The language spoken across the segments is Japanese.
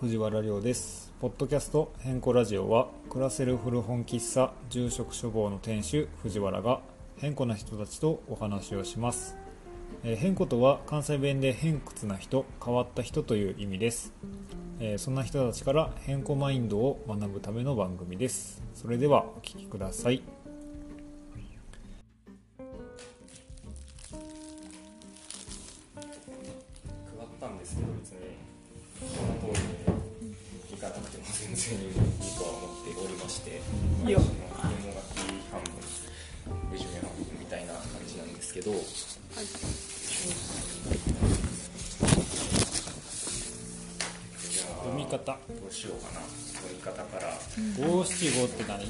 藤原亮です。ポッドキャスト変更ラジオは暮らせる古本喫茶住職処方の店主藤原が変更な人たちとお話をします、えー変更とは関西弁で偏屈な人変わった人という意味です、えーそんな人たちから変更マインドを学ぶための番組です。それではお聞きください。も全然いいとは思っておりましてまあメモ書き半分レジュメ半分みたいな感じなんですけど、じゃあ読み方。どうしようかな。読み方から。五七五って何？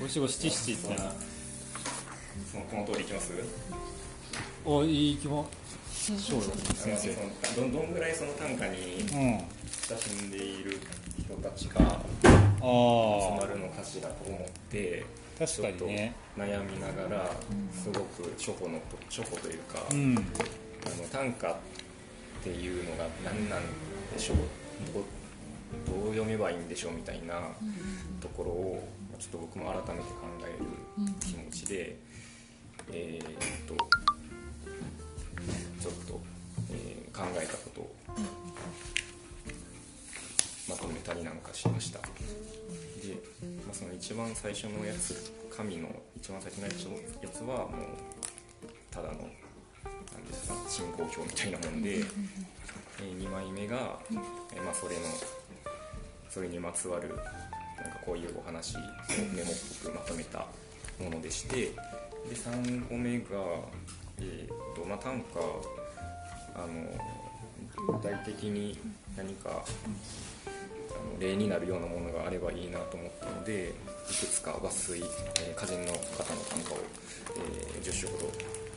五七五七七って何？そのこの通りいきます？おいい気もしょうよ先生どんどんぐらいその短歌に親しんでいる人たちが集まあるのかしらと思って確かにね。ちょっと悩みながらすごく初歩のと初歩というか、うん。あの短歌っていうのが何なんでしょう？どうどう読めばいいんでしょうみたいなところをちょっと僕も改めて考える気持ちで、えーっとちょっと、えー考えたことをまとめたりなんかしました。で、まあ、その一番最初のやつ紙の一番最初のやつはもうただのなんですか進行表みたいなもんで、え2枚目が、えーまあ、それのそれにまつわるなんかこういうお話をメモっぽくまとめたものでしてで3個目が、えーとまあ、短歌あの具体的に何かあの例になるようなものがあればいいなと思ったのでいくつか抜粋、えー、歌人の方の短歌を、えー10首ほど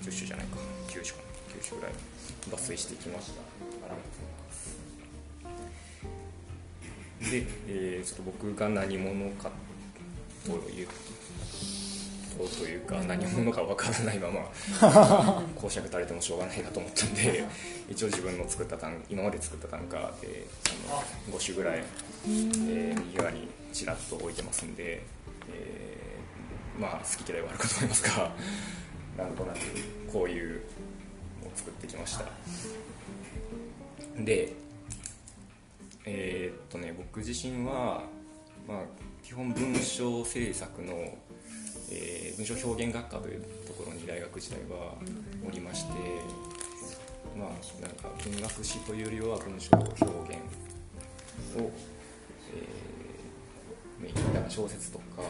10首じゃないか9首かな9首ぐらい抜粋してきました。ありがとうございますで、えーちょっと僕が何者かというとというか何者か分からないまま 講釈垂れてもしょうがないなと思ったんで一応自分の作った短今まで作った短歌であの5首ぐらい、えー右側にちらっと置いてますんで、えーまあ好き嫌いはあるかと思いますが なんとなくこういうのを作ってきました。でえーっとね僕自身は、まあ、基本文章制作の、えー文章表現学科というところに大学時代はおりましてまあなんか文学史というよりは文章表現を、小説とか、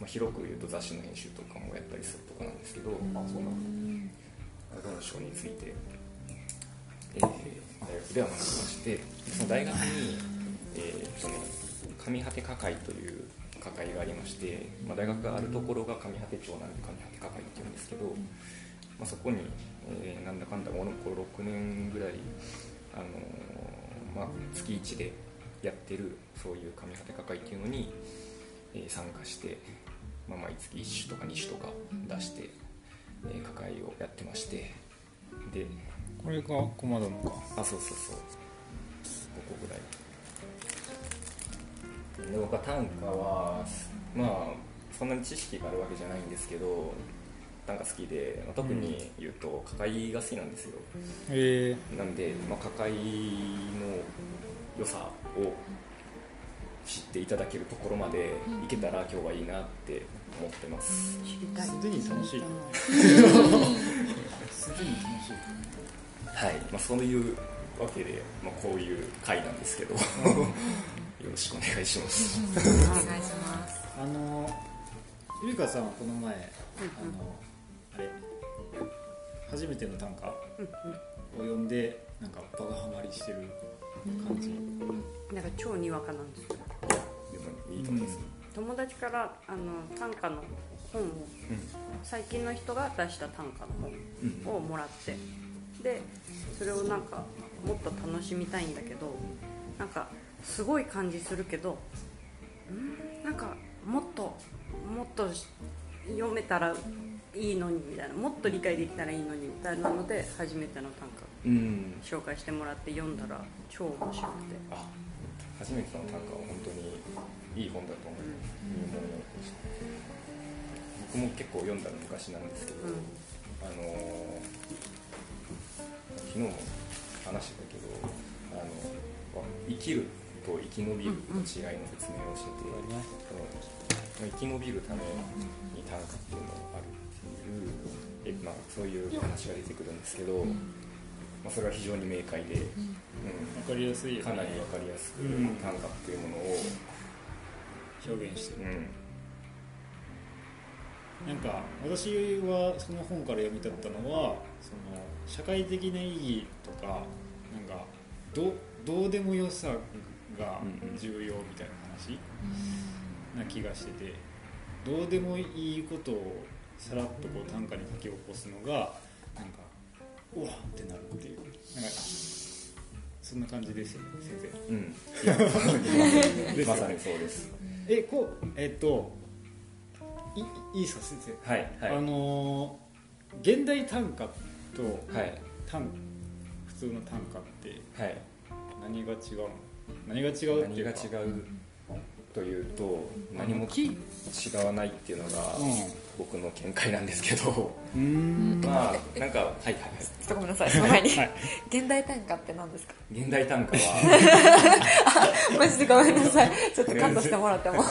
まあ、広く言うと雑誌の編集とかもやったりするとこなんですけど、あそうなんだ文章についてえー大学では学びましてでその大学に、えーっとね、上果て課会という課会がありまして、まあ、大学があるところが上果て町なんで上果て課会っていうんですけど、まあ、そこに、えーなんだかんだこの6年ぐらい、あのーまあ、月1でやってるそういう上果て課会っていうのに、えー参加して、まあ、毎月1種とか2種とか出して、えー課会をやってましてでこれがコマドのか。あそうそうそう。5個ぐらいで僕は短歌はまあそんなに知識があるわけじゃないんですけど短歌好きで、まあ、特に言うと歌会が好きなんですよ。へえなんで、まあ、歌会の良さを知っていただけるところまでいけたら今日はいいなって思ってます、知りたい。すでに楽しい。すでに楽しい。はい、まあ、そういうわけで、まあ、こういう回なんですけど。よろしくお願いします。お願いします。あのゆりかさんはこの前、あのあれ初めての短歌を読んでなんかバカハマりしてる感じ、なんか超にわかなんですよ。でもいいと思います、友達からあの短歌の本を最近の人が出した短歌の本をもらって。でそれをなんかもっと楽しみたいんだけどなんかすごい感じするけどんなんかもっともっとし読めたらいいのにみたいな。もっと理解できたらいいのにみたいなので初めての短歌。うん紹介してもらって読んだら超面白くて、あ初めての短歌は本当にいい本だと思う、入門を僕も結構読んだの昔なんですけど、うん。あのー昨日も話してたけどあの生きると生き延びるの違いの説明をしてて、その生き延びるために短歌っていうのがあるっていう、えまあ、そういう話が出てくるんですけど、まあ、それは非常に明快で、うんわかりやすいよね。かなり分かりやすくうん。短歌っていうものを、表現してる。うん。なんか私はその本から読み取ったのはその社会的な意義とかなんかどうどうでもよさが重要みたいな話な気がしててどうでもいいことをさらっとこう短歌に書き起こすのがうわっってなるっていう。なんかそんな感じですよね先生。うん、まさにそうです。えこうえっといいいですか先生。はいはい。あのー現代短歌とはい。短普通の短歌ってはい。何が違うの？何が違うって何が違いうかうというと何も違わないっていうのが僕の見解なんですけど。うん。まあなんかはいはいはい。ちょっとごめんなさいその前に、はい。現代短歌って何ですか？現代短歌は。マジでごめんなさい。ちょっとカットしてもらっても。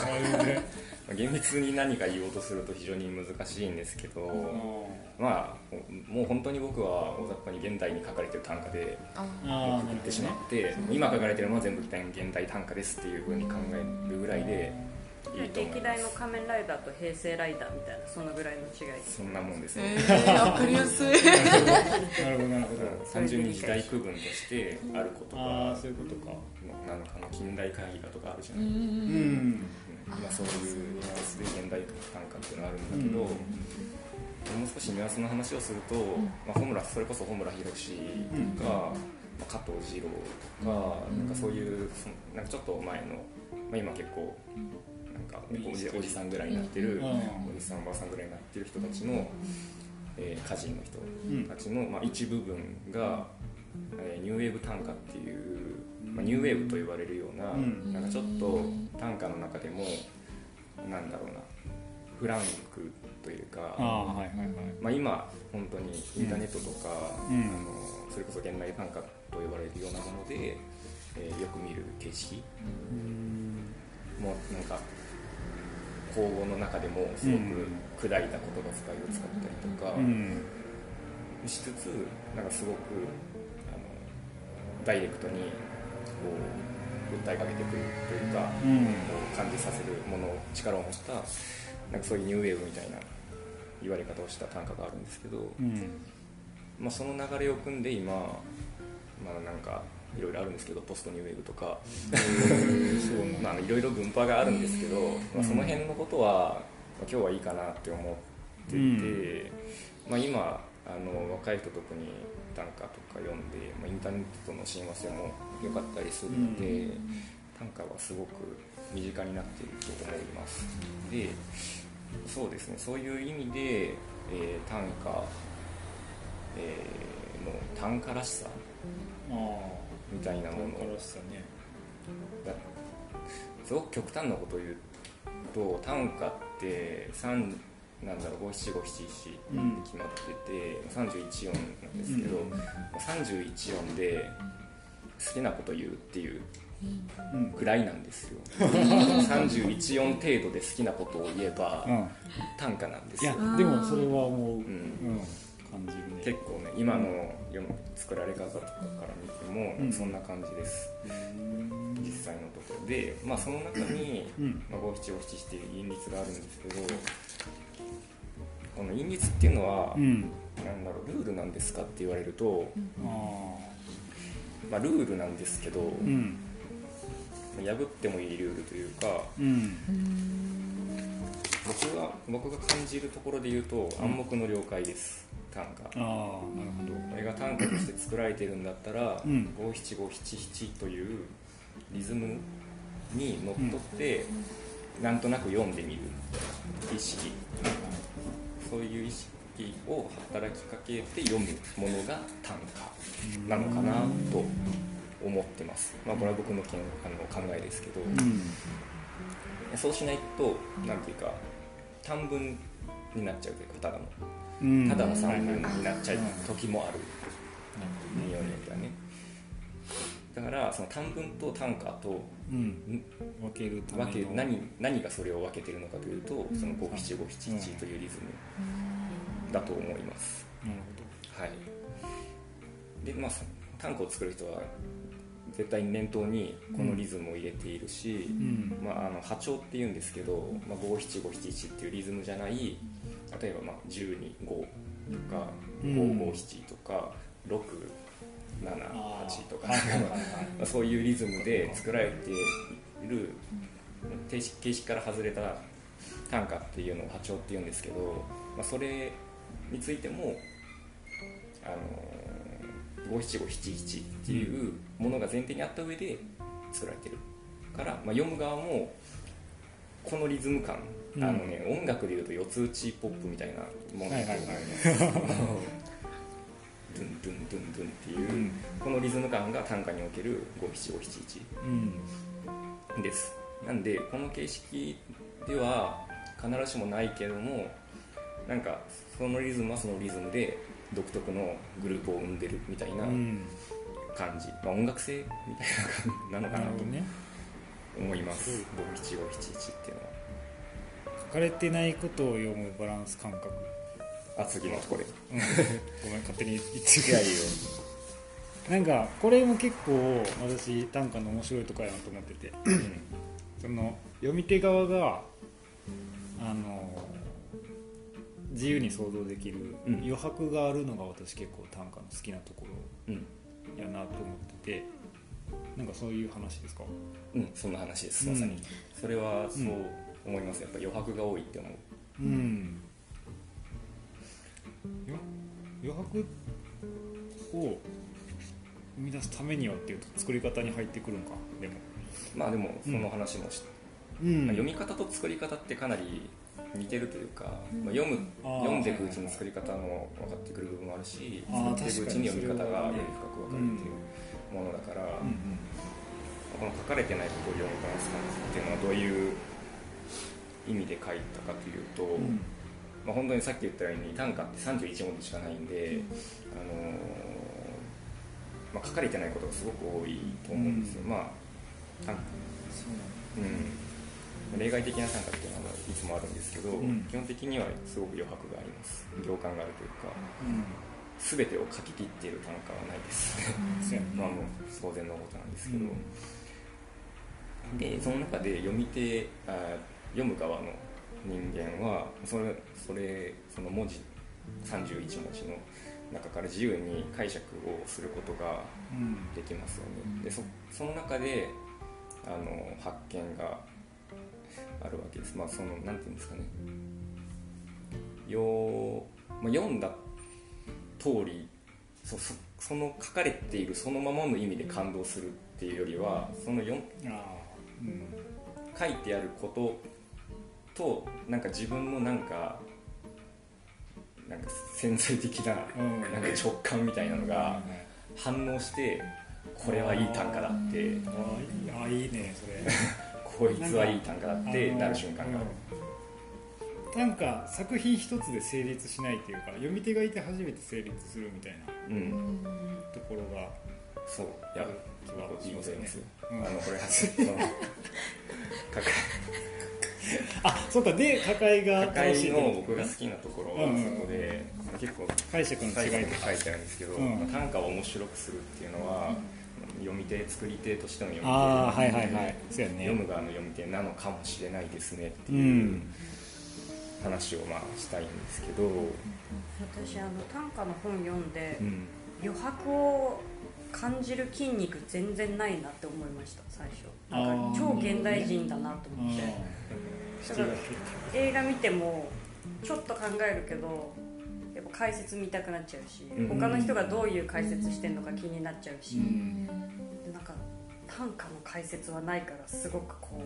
厳密に何か言おうとすると非常に難しいんですけど。まあもう本当に僕は大雑把に現代に書かれてる短歌であああ言ってしまって、今書かれてるのは全部現代短歌ですっていうふうに考えるぐらいで歴代の仮面ライダーと平成ライダーみたいなそのぐらいの違いそんなもんですえね、ー、わかりやすい。なるほどなるほど。単純に時代区分としてあることあがあそういうことかなのかな近代会議画とかあるじゃない、うん。うん。今そういうニュアンスで現代短歌っていうのがあるんだけど、もう少しニュアンスの話をすると、まあ、穂村それこそ穂村弘とか、まあ加藤二郎とか,、なんかそういうそのなんかちょっと前の、まあ、今結構なんかおじおじさんぐらいになってる、うん。おじさんおばあさんぐらいになってる人たちの、えー歌人の人たちの、まあ、一部分が、えーニューウェーブ短歌っていう、まあ、ニューウェーブと言われるような,、ん。なんかちょっと短歌の中でもなんだろうなフランクというか今本当にインターネットとか、うん。あのそれこそ現代短歌と呼ばれるようなもので、えーよく見る形式うんもうなんか口語の中でもすごく砕いた言葉遣いを使ったりとかうん。しつつなんかすごくあのダイレクトにこう訴えかけてくるというか、うん。こう感じさせるもの力を持ったなんかそういうニューウェーブみたいな言われ方をした短歌があるんですけど、うん。まあ、その流れを組んで今、まあ、なんかいろいろあるんですけどポストニューウェーブとか。そうまあいろいろ分派があるんですけど、まあ、その辺のことは、まあ、今日はいいかなって思ってて、まあ、今あの若い人特に短歌とか読んで、まあ、インターネットとの親和性も良かったりするので、短歌はすごく身近になっていると思います。でそうですね。そういう意味で、えー短歌、えーの短歌らしさあみたいなあもの。からしさね。がすごく極端なことを言うと短歌って3なんだろう五七五七七って決まってて、31音なんですけど、うん。31音で好きなこと言うっていううん。ぐらいなんですよ。31音程度で好きなことを言えばうん。短歌なんですいやよでもそれは思う、ん。うん、感じるね。結構ね今の世の作られ方とかから見ても、うん。そんな感じです。うん。実際のところ。で、まあ、その中に五七五七っていう韻律があるんですけどこの韻律っていうのは、うん。なんだろうルールなんですかって言われると、あまあ、ルールなんですけど、あうん。破ってもいいルールというかうん。僕が僕が感じるところで言うと暗黙の了解です短歌ああなるほど。これが短歌として作られてるんだったらうん。五七五七七というリズムにのっとって、なんとなく読んでみる意識。そういう意識気を働きかけて読むものが短歌なのかなと思ってます、まあ、これは僕のけんあの考えですけど、そうしないとなんていうか短文になっちゃうというかただの。うんただの散文はいはい。になっちゃう時もある。ってはね。だからその短文と短歌とうん。分ける分け何何がそれを分けてるのかというとその五七五七七というリズムだと思います。なるはい。でまあそ短歌を作る人は絶対に念頭にこのリズムを入れているし、うん。まあ、あの波長っていうんですけど、まあ、五七五七一っていうリズムじゃない例えばまあ10に5とかうん。5五七とか678とか、まあそういうリズムで作られている形式形式から外れた短歌っていうのを波長っていうんですけど、まあ、それについてもあの五七五七七っていうものが前提にあった上で作られてるから、まあ、読む側もこのリズム感、うんあのね音楽でいうと四つ打ちポップみたいなもの。だと思い ます、ドゥンドゥンドゥンドゥンドゥンっていう、うん。このリズム感が短歌における五七五七一。うん。です。なんでこの形式では必ずしもないけどもなんかそのリズムはそのリズムで独特のグループを生んでるみたいなうん。感じ、まあ、音楽性みたいな感じなのかなと思います。五七五七一っていうのは。書かれてないことを読むバランス感覚。あ次のところで。うん。ごめん勝手に言っていやいいよなんかこれも結構私短歌の面白いとこやなと思ってて。その読み手側があの自由に想像できるうん。余白があるのが私結構短歌の好きなとこうん、ろやなと思ってて。なんかそういう話ですか？うん、そんな話ですまさに、うんそれはそう思います。やっぱ余白が多いって思う。うん。よ余白を生み出すためにはっていうと作り方に入ってくるんか。でも、まあでもその話もし、うん。まあ読み方と作り方ってかなり似てるというか、まあ、読む読んでいくうちに作り方も分かってくる部分もあるし作っていくうちに読み方がより深く分かるっていううんものだから、うんこの書かれてないことを読むバランス感っていうのはどういう意味で書いたかというと、うん。まあ、本当にさっき言ったように短歌って31文字しかないんで、あのーまあ、書かれてないことがすごく多いと思うんですよ、うん。まあ短うん、例外的な短歌っていうのはいつもあるんですけど、ん。基本的にはすごく余白があります。行間があるというかうん。全てを書き切っている短歌はないです。まあもう当然のことなんですけど、うん。でその中で読み手あ読む側の人間はそれそれその文字31文字の中から自由に解釈をすることがうん。できますよね。でそその中であの発見があるわけです。まあそのなんていうんですかね。よ、まあ、読んだ通りそそその書かれているそのままの意味で感動するっていうよりはその読んああうん。書いてあることとなんか自分のなんかなんか潜在的なうん。なんか直感みたいなのが反応してこれはいい短歌だって。ああいいねそれ。こいつはいい短歌だってなる瞬間が。あるうん。なんか作品一つで成立しないっていうか読み手がいて初めて成立するみたいな。うん。ところがそう。いや気はいいいございますよ。あうん。のこれ そのかあそうか。で抱えがか楽しいの僕が好きなところはうん。うんそこで結構解釈の違いと書いてあるんですけど、うん。まあ短歌を面白くするっていうのは、読み手作り手としての読み手ああはいはいはい。そうやね。読む側の読み手なのかもしれないですねってういうん。話をまあしたいんですけど、私あの短歌の本読んで、うん。余白を感じる筋肉全然ないなって思いました最初。なんか超現代人だなと思って。だから映画見てもちょっと考えるけどやっぱ解説見たくなっちゃうし、うん。他の人がどういう解説してんのか気になっちゃうし、うん。でなんか短歌の解説はないからすごくこ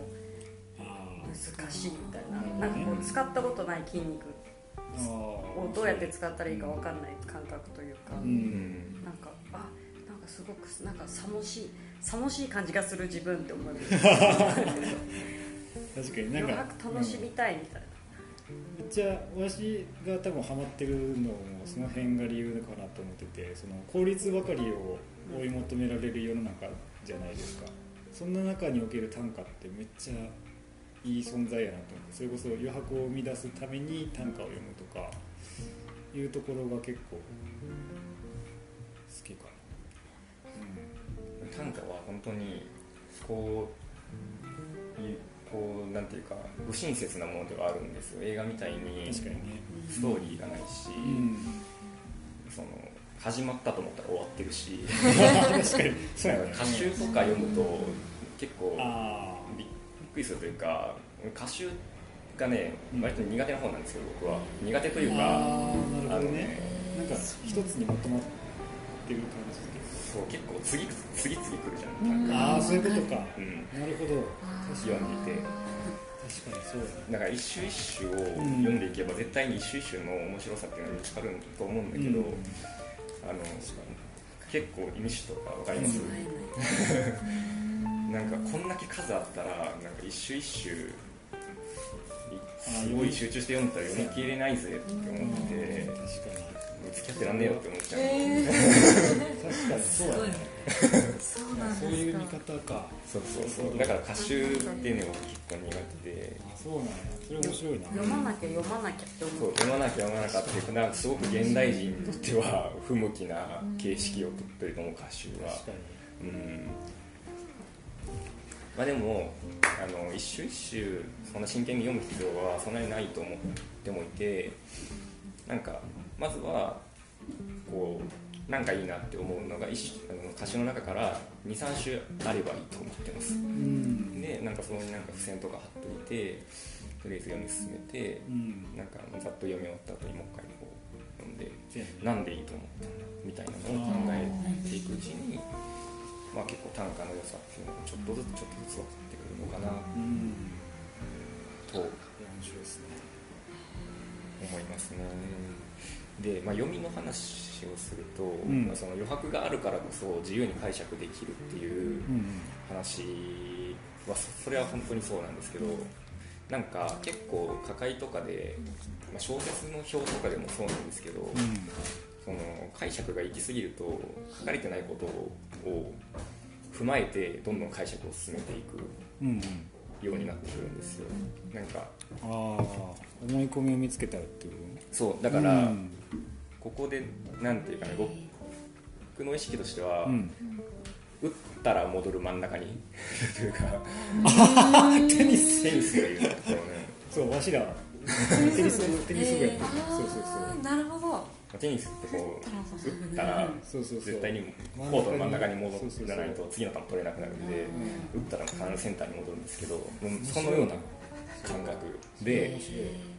うあ難しいみたいな。うん。なんかこう使ったことない筋肉あをどうやって使ったらいいか分かんない感覚というか、ううん。んなんかあなんかすごくなんか寂しい寂しい感じがする自分って思います確かになん余か白楽しみたいみたいな、めっちゃ私が多分ハマってるのもその辺が理由かなと思っててその効率ばかりを追い求められる世の中じゃないですか。そんな中における短歌ってめっちゃいい存在やなと思ってそれこそ余白を生み出すために短歌を読むとかいうところが結構好きか短歌は本当にこういこうなんていうか不親切なものではあるんですよ。映画みたいな、に確かにね。ストーリーがないし、うん。その始まったと思ったら終わってるし。確かに。そうやね歌集とか読むと結構あびっくりするというか歌集がね割と苦手な方なんですよ僕は。苦手というかあなるほどね。ねなんか一つにまとまってる感じでそう結構次次々来るじゃん。なん。か、ああそういうことか。うん、なるほど。読んでいて。確かにそうだね。だから一首一首をん読んでいけば絶対に一首一首の面白さっていうのが見つかると思うんだけど、うん。あの結構意味詞とかわかります、なんかこんだけ数あったらなんか一首一首すごい集中して読んだら読み切れないぜって思って。確かに付き合ってらんねえよって思っちゃう、確かにそうだね。そうなんそういう見方か。そうそうそう。だから歌集っていうのが結構苦手であそうなんやそれ面白いな。読まなきゃ読まなきゃって思う。そう読まなきゃ読まなかったっていうかなんかすごく現代人にとっては不向きな形式をとってると思う歌集は。確かに。うん。まあでもあの一首一首そんな真剣に読む必要はそんなにないと思ってもいてなんかまずはこうなんかいいなって思うのが歌詞の中から23首あればいいと思ってます。うん。でなんかそこになんか付箋とか貼っといてとりあえず読み進めてうん。なんかざっと読み終わった後にもう一回こう読んでなんでいいと思ったんだみたいなのを考えていくうちに、まあ、結構短歌の良さっていうのがちょっとずつちょっとずつ分かってくるのかな。うん。と面白いですね。思いますね。で、まあ、読みの話をすると、ん。まあ、その余白があるからこそ自由に解釈できるっていううん話はそそれは本当にそうなんですけどなんか結構歌会とかで、まあ、小説の表とかでもそうなんですけど、その解釈が行き過ぎると書かれてないことを踏まえてどんどん解釈を進めていくうんうん。ようになってくるんですよ。なんかああ思い込みを見つけたらっていう。そうだだから、ここでなんていうかね僕の意識としては、うん。打ったら戻る真ん中に というか テニステニスでいうところね。そうわしらテニステニス部やってるそうそうあーなるほど。テニスってこう打ったらそうそうそうそう。絶対にコートの真ん中に戻らないと次の球取れなくなるんで打ったら必ずセンターに戻るんですけどもうそのような感覚で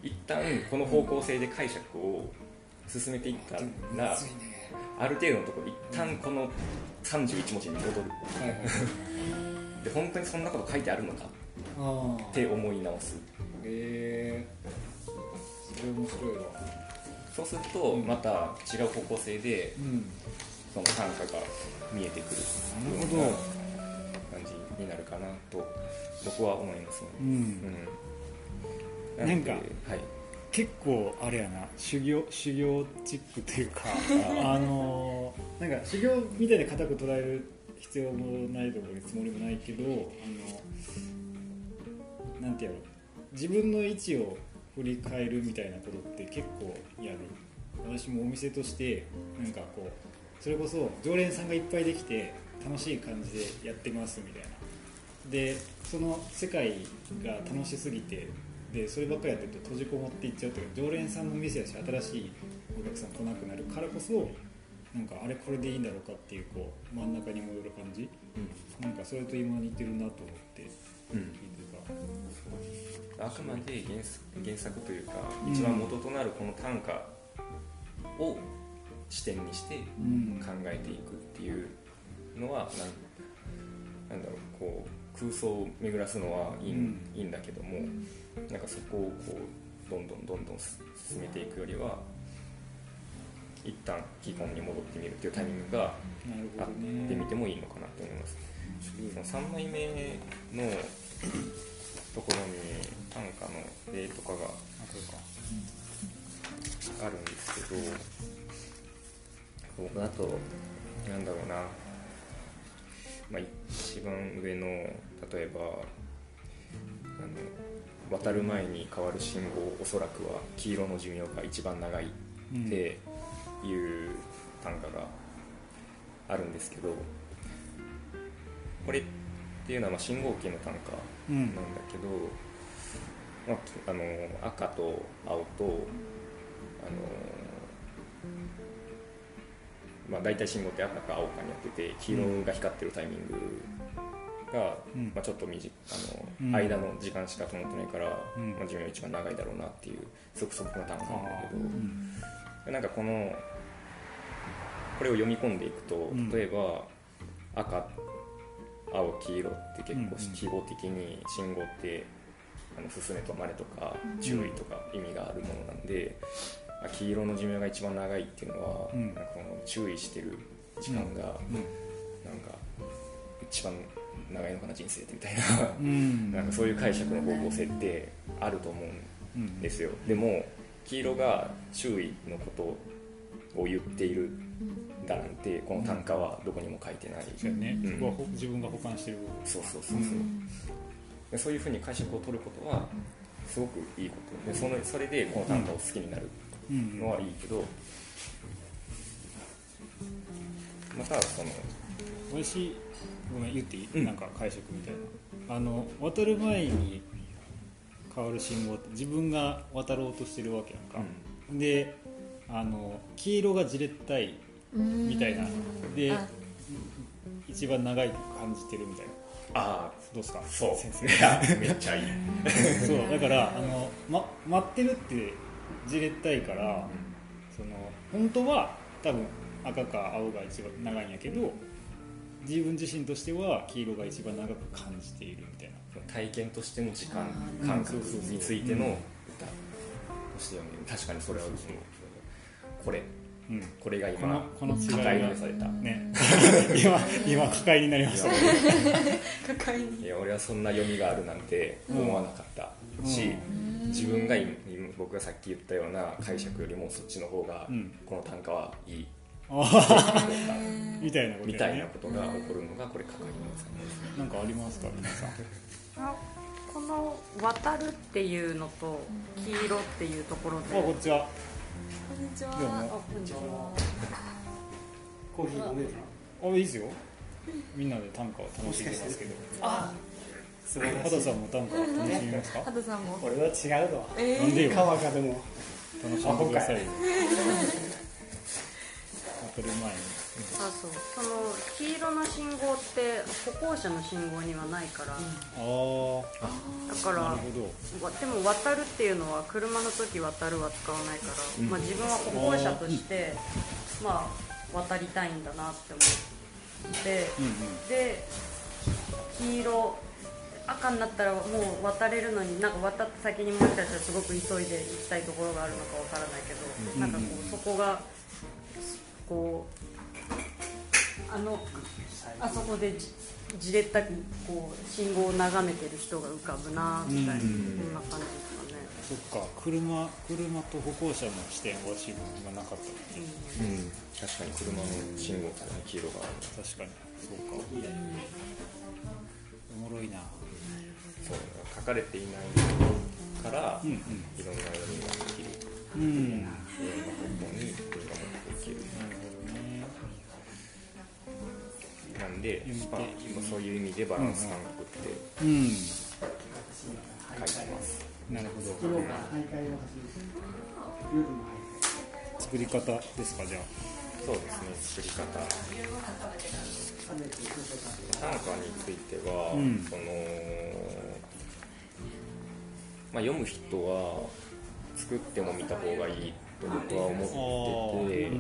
一旦この方向性で解釈を進めていったらね。ある程度のところ一旦この31文字に戻る。はいはいで本当にそんなこと書いてあるのかって思い直す。へえそれ面白いわ。そうするとまた違う方向性でうん。その短歌が見えてくる。なるほど。感じになるかなと僕は思いますね。ううん。んでなんかはい結構あれやな修行修行チックというか あのーなんか修行みたいな固く捉える必要もないと思うつもりもないけどあのなんてやろう自分の位置を振り返るみたいなことって結構やる私もお店としてなんかこうそれこそ常連さんがいっぱいできて楽しい感じでやってますみたいな。でその世界が楽しすぎてでそればっかりやってると閉じこもっていっちゃうというか常連さんの店やし新しいお客さん来なくなるからこそなんかあれこれでいいんだろうかっていうこう真ん中に戻る感じ。なんかそれと今似てるなと思ってうん。聞いてた。あくまで原作原作というかうん。一番元となるこの短歌を視点にしてうん。考えていくっていうのはなんなんだろうこう空想を巡らすのはいい,、うん。いいんだけどもなんかそこをこうどんどんどんどん進めていくよりは一旦基本に戻ってみるっていうタイミングがあってみねてもいいのかなと思います。その3枚目のところに短歌の例とかがあるんですけど僕だとなんだろうな、まあ、一番上の例えばあの渡る前に変わる信号おそらくは黄色の寿命が一番長いっていう短歌があるんですけどこれっていうのはまあ信号機の短歌うん。なんだけど、まあき、あの赤と青とあの、まあ、大体信号って赤か青かにやってて黄色が光ってるタイミングが、うん。まあ、ちょっと短あの、うん。間の時間しか止まってないから、うん。まあ、寿命一番長いだろうなっていう即速な単語なんだけど、うん。なんかこのこれを読み込んでいくとん。例えば赤青黄色って結構うん記号的に信号ってあの進めとまれとか注意とか意味があるものなんで、あ黄色の寿命が一番長いっていうのは、うん。なんかこの注意してる時間がうん。なんか一番長いのかな人生ってみたいな。うん。なんかそういう解釈の方向性ってあると思うんうんですよ。でも黄色が周囲のことを言っているだなんてこの短歌はどこにも書いてない、そうやね、うん。そこはほ自分が保管してるそうそうそうそう、でそういうふうに解釈を取ることはすごくいいこと。でそのそれでこの短歌を好きになるうんのはいいけどまたその私ごめん言っていい、うん。なんか解釈みたいな。あの渡る前に変わる信号って自分が渡ろうとしてるわけやんか、であの黄色がじれったいみたいな。であ。一番長いく感じてるみたいな。ああどうですかそう。先生。いやめっちゃいい。そうだからあの、ま、待ってるってじれったいからその本当は多分赤か青が一番長いんやけど自分自身としては黄色が一番長く感じているみたいな体験としての時間感覚についての歌として読める確かにそれはこれうん。これがこの今この違い抱えがらされた。ね。今今抱えになりました。ね抱えに。いや俺はそんな読みがあるなんて思わなかった。し、自分が今僕がさっき言ったような解釈よりもそっちの方がうん。この短歌はいい、みたいなことみたいなことが起こるのがこれ係のさんです。なんかありますか？皆さんあこの「渡る」っていうのと「黄色」っていうところで。あこんにちは。こんにちは。こんにちは。コーヒー飲めるあいいですよ。みんなで短歌を楽しんでますけど。素晴らしい畑さんも短歌を楽しみますか？ハトさんも。俺は違うとえなんでよ。川かでも。楽しんでくださいよ当たり前に。あそう。その黄色の信号って歩行者の信号にはないから、ああだからなるほど。わでも渡るっていうのは車の時渡るは使わないから、まあ、自分は歩行者として、まあ、渡りたいんだなって思って、うんうん。で黄色赤になったらもう渡れるのになんか渡った先にもしかしたらすごく急いで行きたいところがあるのかわからないけど、なんかこうそこがこうあのあそこでじじれったくこう信号を眺めてる人が浮かぶなみたいな、そんな感じですかね。そっか車車と歩行者の視点は私分がなかったねう。ん。確かに車の信号から黄色がある。確かに。そうか。おもろいな。そう。書かれていないから、うんうん。いろんな読みができる。うん。いろんな方向に文が持っていける。ほどなんでまあ、そういう意味でバランス感覚ってうん書いてます、なるほど。作り方ですかじゃあ。そうですね作り方。短歌については、うん。そのまあ、読む人は作っても見た方がいいと僕は思ってて、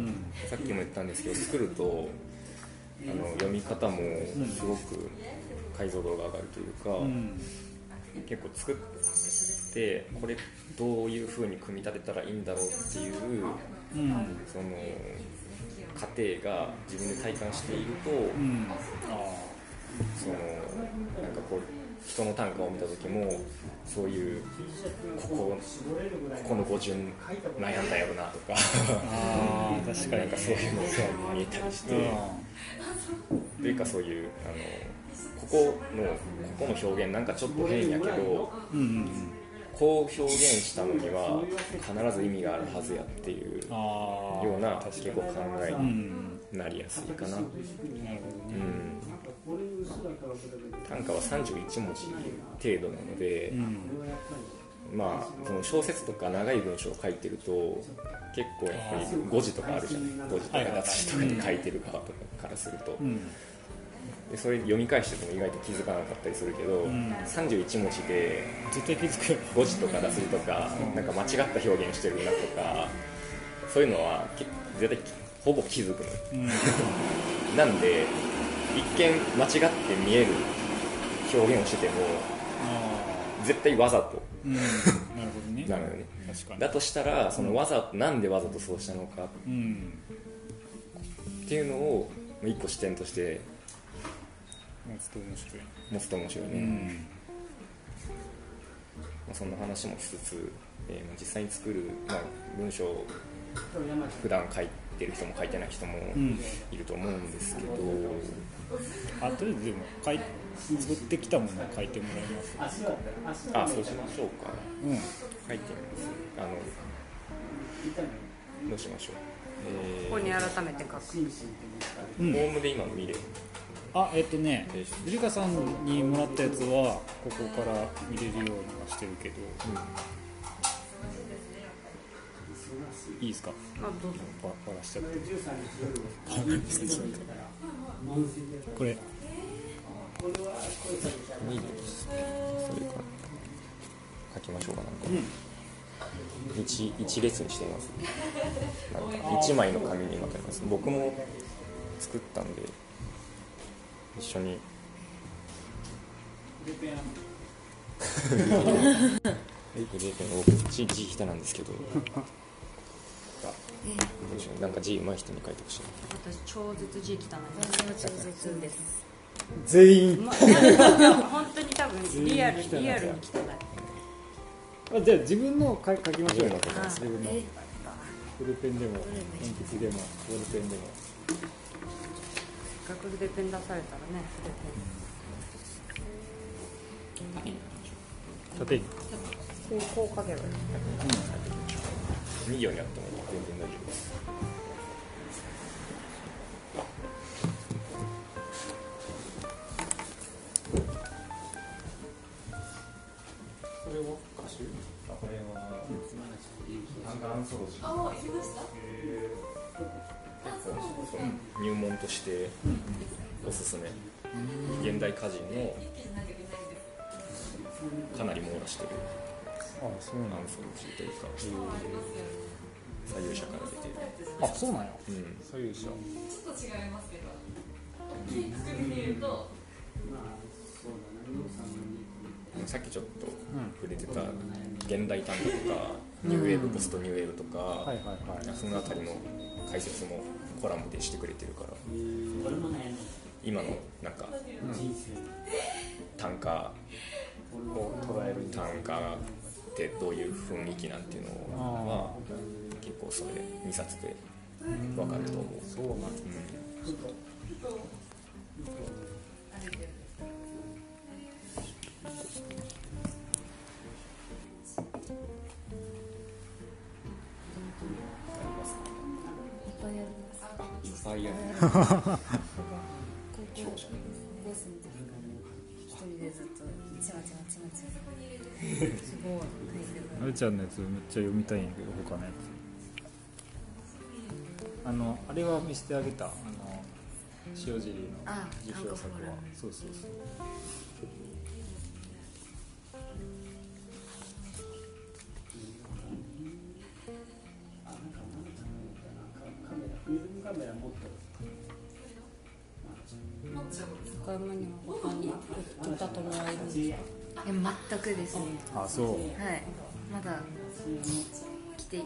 さっきも言ったんですけど作るとあの読み方もすごく解像度が上がるというか、うん。結構作ってこれどういう風に組み立てたらいいんだろうっていううん。その過程が自分で体感しているとうん。あそのなんかこう人の短歌を見た時もそういうここここの語順悩んだやろなとか。あー確かに。なんかそういうのが見えたりして。というかそういうあのここのここの表現なんかちょっと変やけどうんうんこう表現したのには必ず意味があるはずやっていうような結構考えなりやすいかな。なるほどねうん。短歌は31文字程度なので、うん。まあその小説とか長い文章を書いてると結構やっぱり5字とかあるじゃん5字とか脱字とかに書いてる側とかからすると、うん。でそれ読み返してても意外と気づかなかったりするけど、ん。31文字で絶対気づくよ。5字とか脱字とかなんか間違った表現してるなとかそういうのはけ絶対ほぼ気づくのよ。うん。なんで一見間違って見える表現をしててもあ絶対わざと。ーうん。なるほどね。なのよね。確かに。だとしたらそのわざなんでわざとそうしたのかうん。っていうのを一個視点としてもうちょっと面白い。持つと面白いね、うん。まあ、そんな話もしつつ、えーまあ実際に作る、まあ、文章を普段書いてる人も書いてない人もうん。いると思うんですけど、あとりあえずでも書い作ってきたものを書いてもらいます。あそうしましょうか。うん。書いてみます。あのどうしましょう、えーここに改めて書く。うん。ホームで今見れる。あえっとねえーゆりかさんにもらったやつはここから見れるようにはしてるけど、いいですか？あどうぞ。ばばらしちゃって。これ。いいですそれか。ら書きましょうかなん。か、一一列にしてみます。なんか一枚の紙にまとめます。僕も作ったんで一緒に。筆 ペン。僕字字下手なんですけどどうなん。か字上手い人に書いてほしい私超絶字汚いです。超絶です全員本当に多分リアルリアルに汚いあじゃあ自分の書書きましょうよ。自分の。書きます自分のフルペンでも鉛筆でもボールペンでも。学部でペン出されたらね筆縦に。こうこう書けばいい。2行にあっても全然大丈夫です。それは歌手？これは短歌アンソロジーあ、行きました。結構その入門としておすすめ現代歌人のかなり網羅してるあそうアンソロジーというか左右者から出てる、あそうなんや。うん、左右者。ちょっと違いますけど。作りで言うと、さっきちょっと触れてた現代短歌とかニューウェーブポストニューウェーブとか、はいはいはい。そのあたりの解説もコラムでしてくれてるから。今のなんか短歌を捉える短歌ってどういう雰囲気なんていうのは結構それ2冊で分かると思う、そうなんでずっとちまちまちまちますごいるちゃんのやつめっちゃ読みたいんやけど他のやつあのあれは見せてあげた。あの塩尻のあ受賞作は。そうそうそう。いるんですかえ全くですねあそうはいまだ来て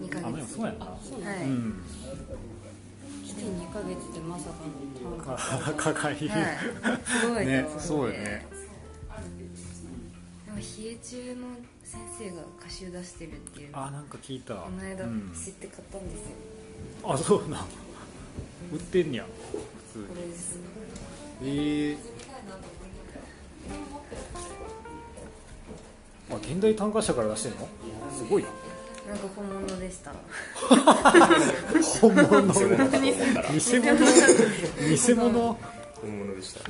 2ヶあでも月そうやな。はい、うん。来て2ヶ月でまさかの単かかりはい。すごいね。そうよね。でも冷え中の先生が歌集出してるっていう。のあなんか聞いた。この間うん。知って買ったんですよ、あそうなん売ってんねや。普通これです。にえー、あ現代短歌社から出してんの？すごいななんか本物でした。本物偽物。偽物。本物。でした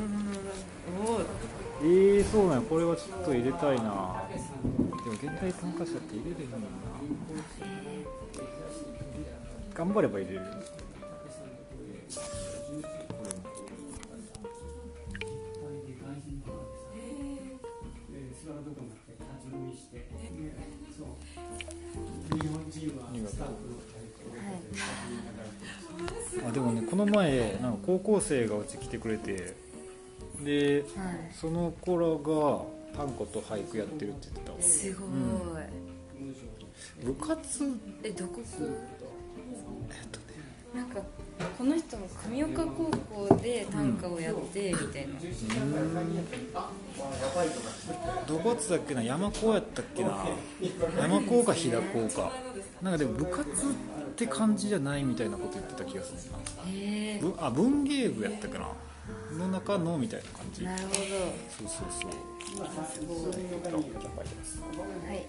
えー、そうなんや。これはちょっと入れたいな。でも現代短歌社って入れれへんもんな頑張れば入れる。これあでもねこの前なんか高校生がうち来てくれてではい。その子らが短歌と俳句やってるって言ってたわ。すごい、部活？えどこ？なんかこの人も神岡高校で短歌をやってみたいな、どこやってたっけな？山高やったっけな？山高か飛騨高かなんかでも部活って感じじゃないみたいなこと言ってた気がするな。へえぶあ文芸部やったかな。の中のみたいな感じ。なるほど。そうそうそう。はい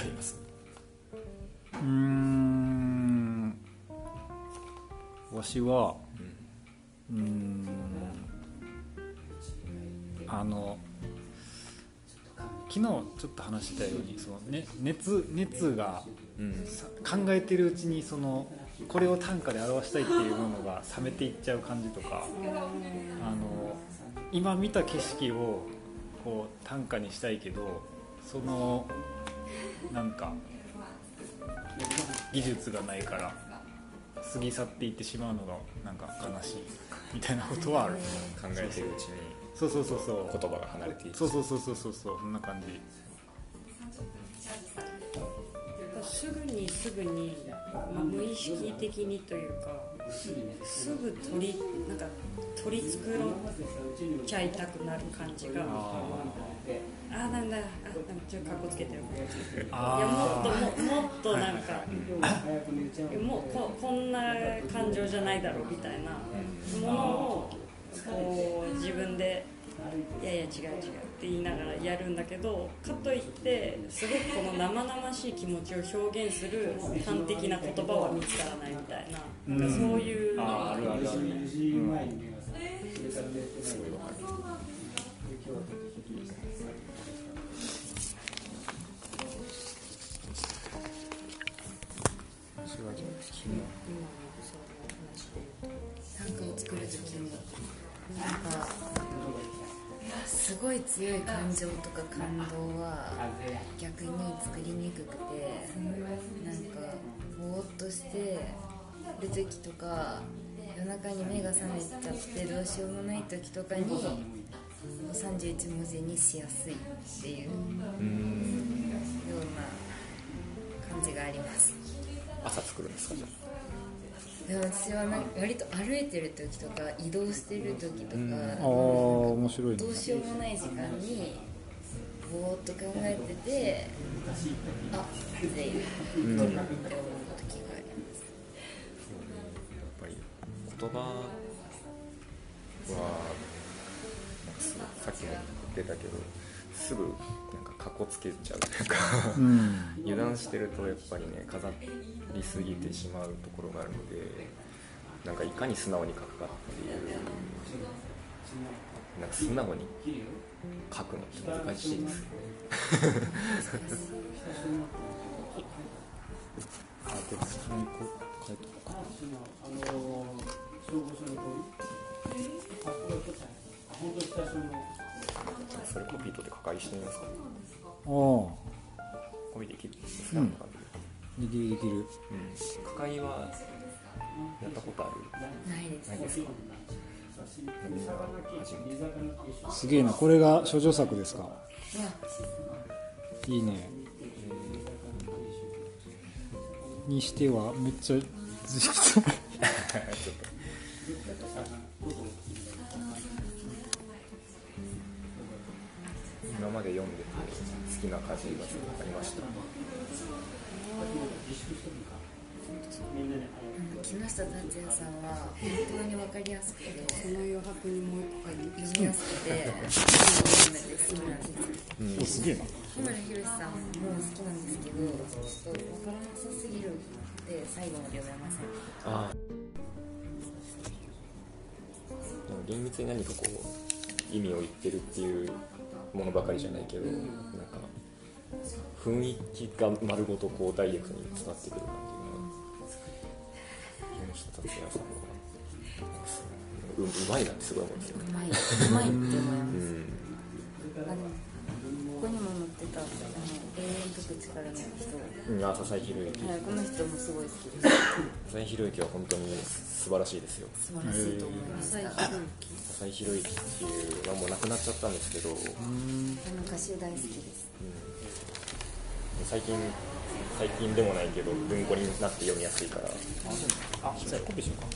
感じたことあります。うん。わしはうーん。あの昨日ちょっと話したようにその、ね、熱熱がうん考えてるうちにそのこれを短歌で表したいっていうものが冷めていっちゃう感じとかあの今見た景色をこう短歌にしたいけどそのなんか技術がないから過ぎ去っていってしまうのがなんか悲しいみたいなことはある。考えてるうちにそうそうそうそう。言葉が離れていくそうそうそうそうそうそう。そんな感じ。すぐにすぐに、まあ、無意識的にというかすぐ取りなんか取り繕っちゃいたくなる感じがああーなんだ。あなんかちょっとかっこつけてる。いあやもっとーももっとなんか早く寝ちゃうもうここんな感情じゃないだろうみたいなものをこう自分でいやいや違う違うって言いながらやるんだけどかといってすごくこの生々しい気持ちを表現する端的な言葉は見つからないみたいな。なん。かそういうのがある。あるある2時前に目が覚めそれから寝てない今日それはじゃあ昨日短歌を作る時になんかすごい強い感情とか感動は逆に作りにくくてなんかぼーっとしてる時とか夜中に目が覚めちゃってどうしようもない時とかに31文字にしやすいっていうような感じがあります。朝作るんですかじゃでも私はな割と歩いてる時とか移動してる時とか、ああ面白いね。どうしようもない時間にぼーっと考えててあっていううんって思う時がありますあやっぱり言葉はなんかすぐさっきも出たけどすぐか加こつけちゃうというかうん。油断してるとやっぱりね飾りすぎてしまうところがあるのでなんかいかに素直に描くかっていうなんか素直に描くのって難しいですよね。あにこう書いとこうかそれコピー取って書かりしてみますか？おおコピーできるスうん。キャンとかでできるできるうん。書かりはやったことあるないですないですかすげえなこれが処女作ですか。いいね。にしてはめっちゃ。ずちょっと今まで読んでて好きな歌詞がありました。みんなで木下達也さんは本当に分かりやすくてその余白にもう一回読みやすくて好きなんですおすげえな日村博さんも好きなんですけどちょっと分からなさすぎるって最後まで読めませんああでも厳密に何かこう意味を言ってるっていうものばかりじゃないけど、なんか雰囲気が丸ごとこうダイレクトに伝わってくる感じが木下達也さんはううまいなってすごい思うんですよねうまいうまいって思います。うん。あのここにも載ってたあの永遠とく力の人うんあ笹井宏之はいこの人もすごい好きです。笹井宏之は本当に素晴らしいですよ。素晴らしいと思いましたあの笹井宏之っていうのはもう亡くなっちゃったんですけど、歌集大好きです最近最近でもないけど文庫になって読みやすいから。あじゃあコピーしようか。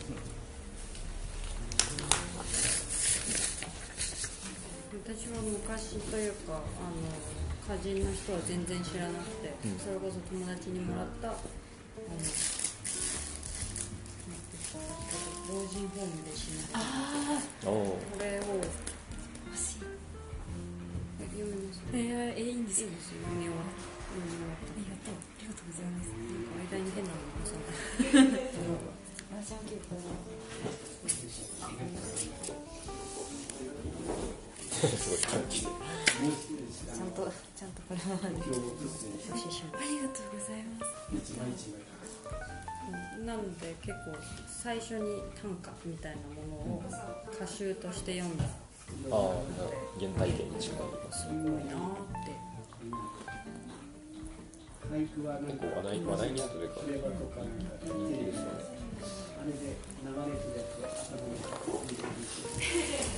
私は昔というかあの歌人の人は全然知らなくて、うん。それこそ友達にもらったうんですか老人ホームで死ぬ。おおこれを読みます。えー、えいいんですよ。読み終わったありがとうありがとうございます。なんか間に変なのもそう私も結構すごい感じでちゃんとちゃんとこれまでご視聴ありがとうございます。うんなので結構最初に短歌みたいなものを歌集として読んだああ原体験に近いすごいなーって結構話題話題になってるかフレーバーとか人気ですよね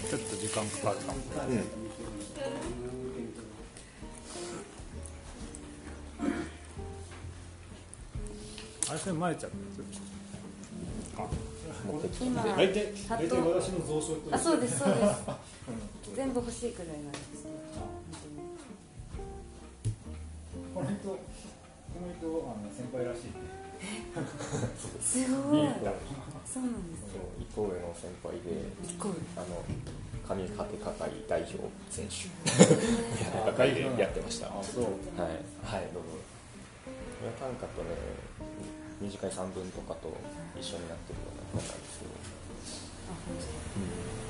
ちょっと時間かかるかも。あれそれ前ちゃった。持ってきたん今あそうですそうです。全部欲しいくらいなんですの人あの先輩らしいすごい。そうなんですそう一個上の先輩で一個上あの上果て係代表選手。係でやってました。はいそう。はい。どうぞ。これは短歌とね短い三文とかと一緒になってるような本なんですけど。あ本とりあ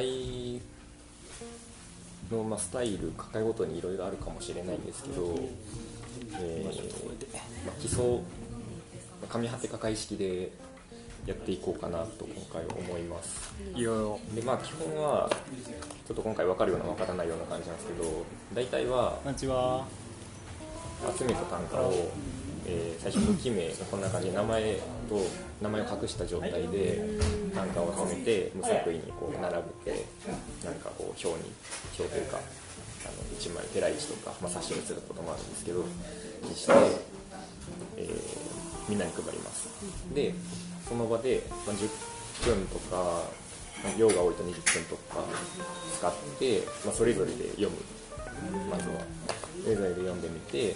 ちょっと抱えの、まあ、スタイル抱えごとにいろいろあるかもしれないんですけど、えーまあ、基礎まあ上果て抱え式でやっていこうかなと今回思います。いろいろでまあ基本はちょっと今回分かるような分からないような感じなんですけど大体は集めた単価を、えー最初武器名こんな感じで名前と名前を隠した状態で単価を集めて無作為にこう並べてなんかこう表に表というかあの1枚ペラ1とか、まあ、冊子にすることもあるんですけどにして、えーみんなに配ります。でその場で、まあ、10分とかまあ量が多いと20分とか使って、まあ、それぞれで読む。まずは。それぞれで読んでみて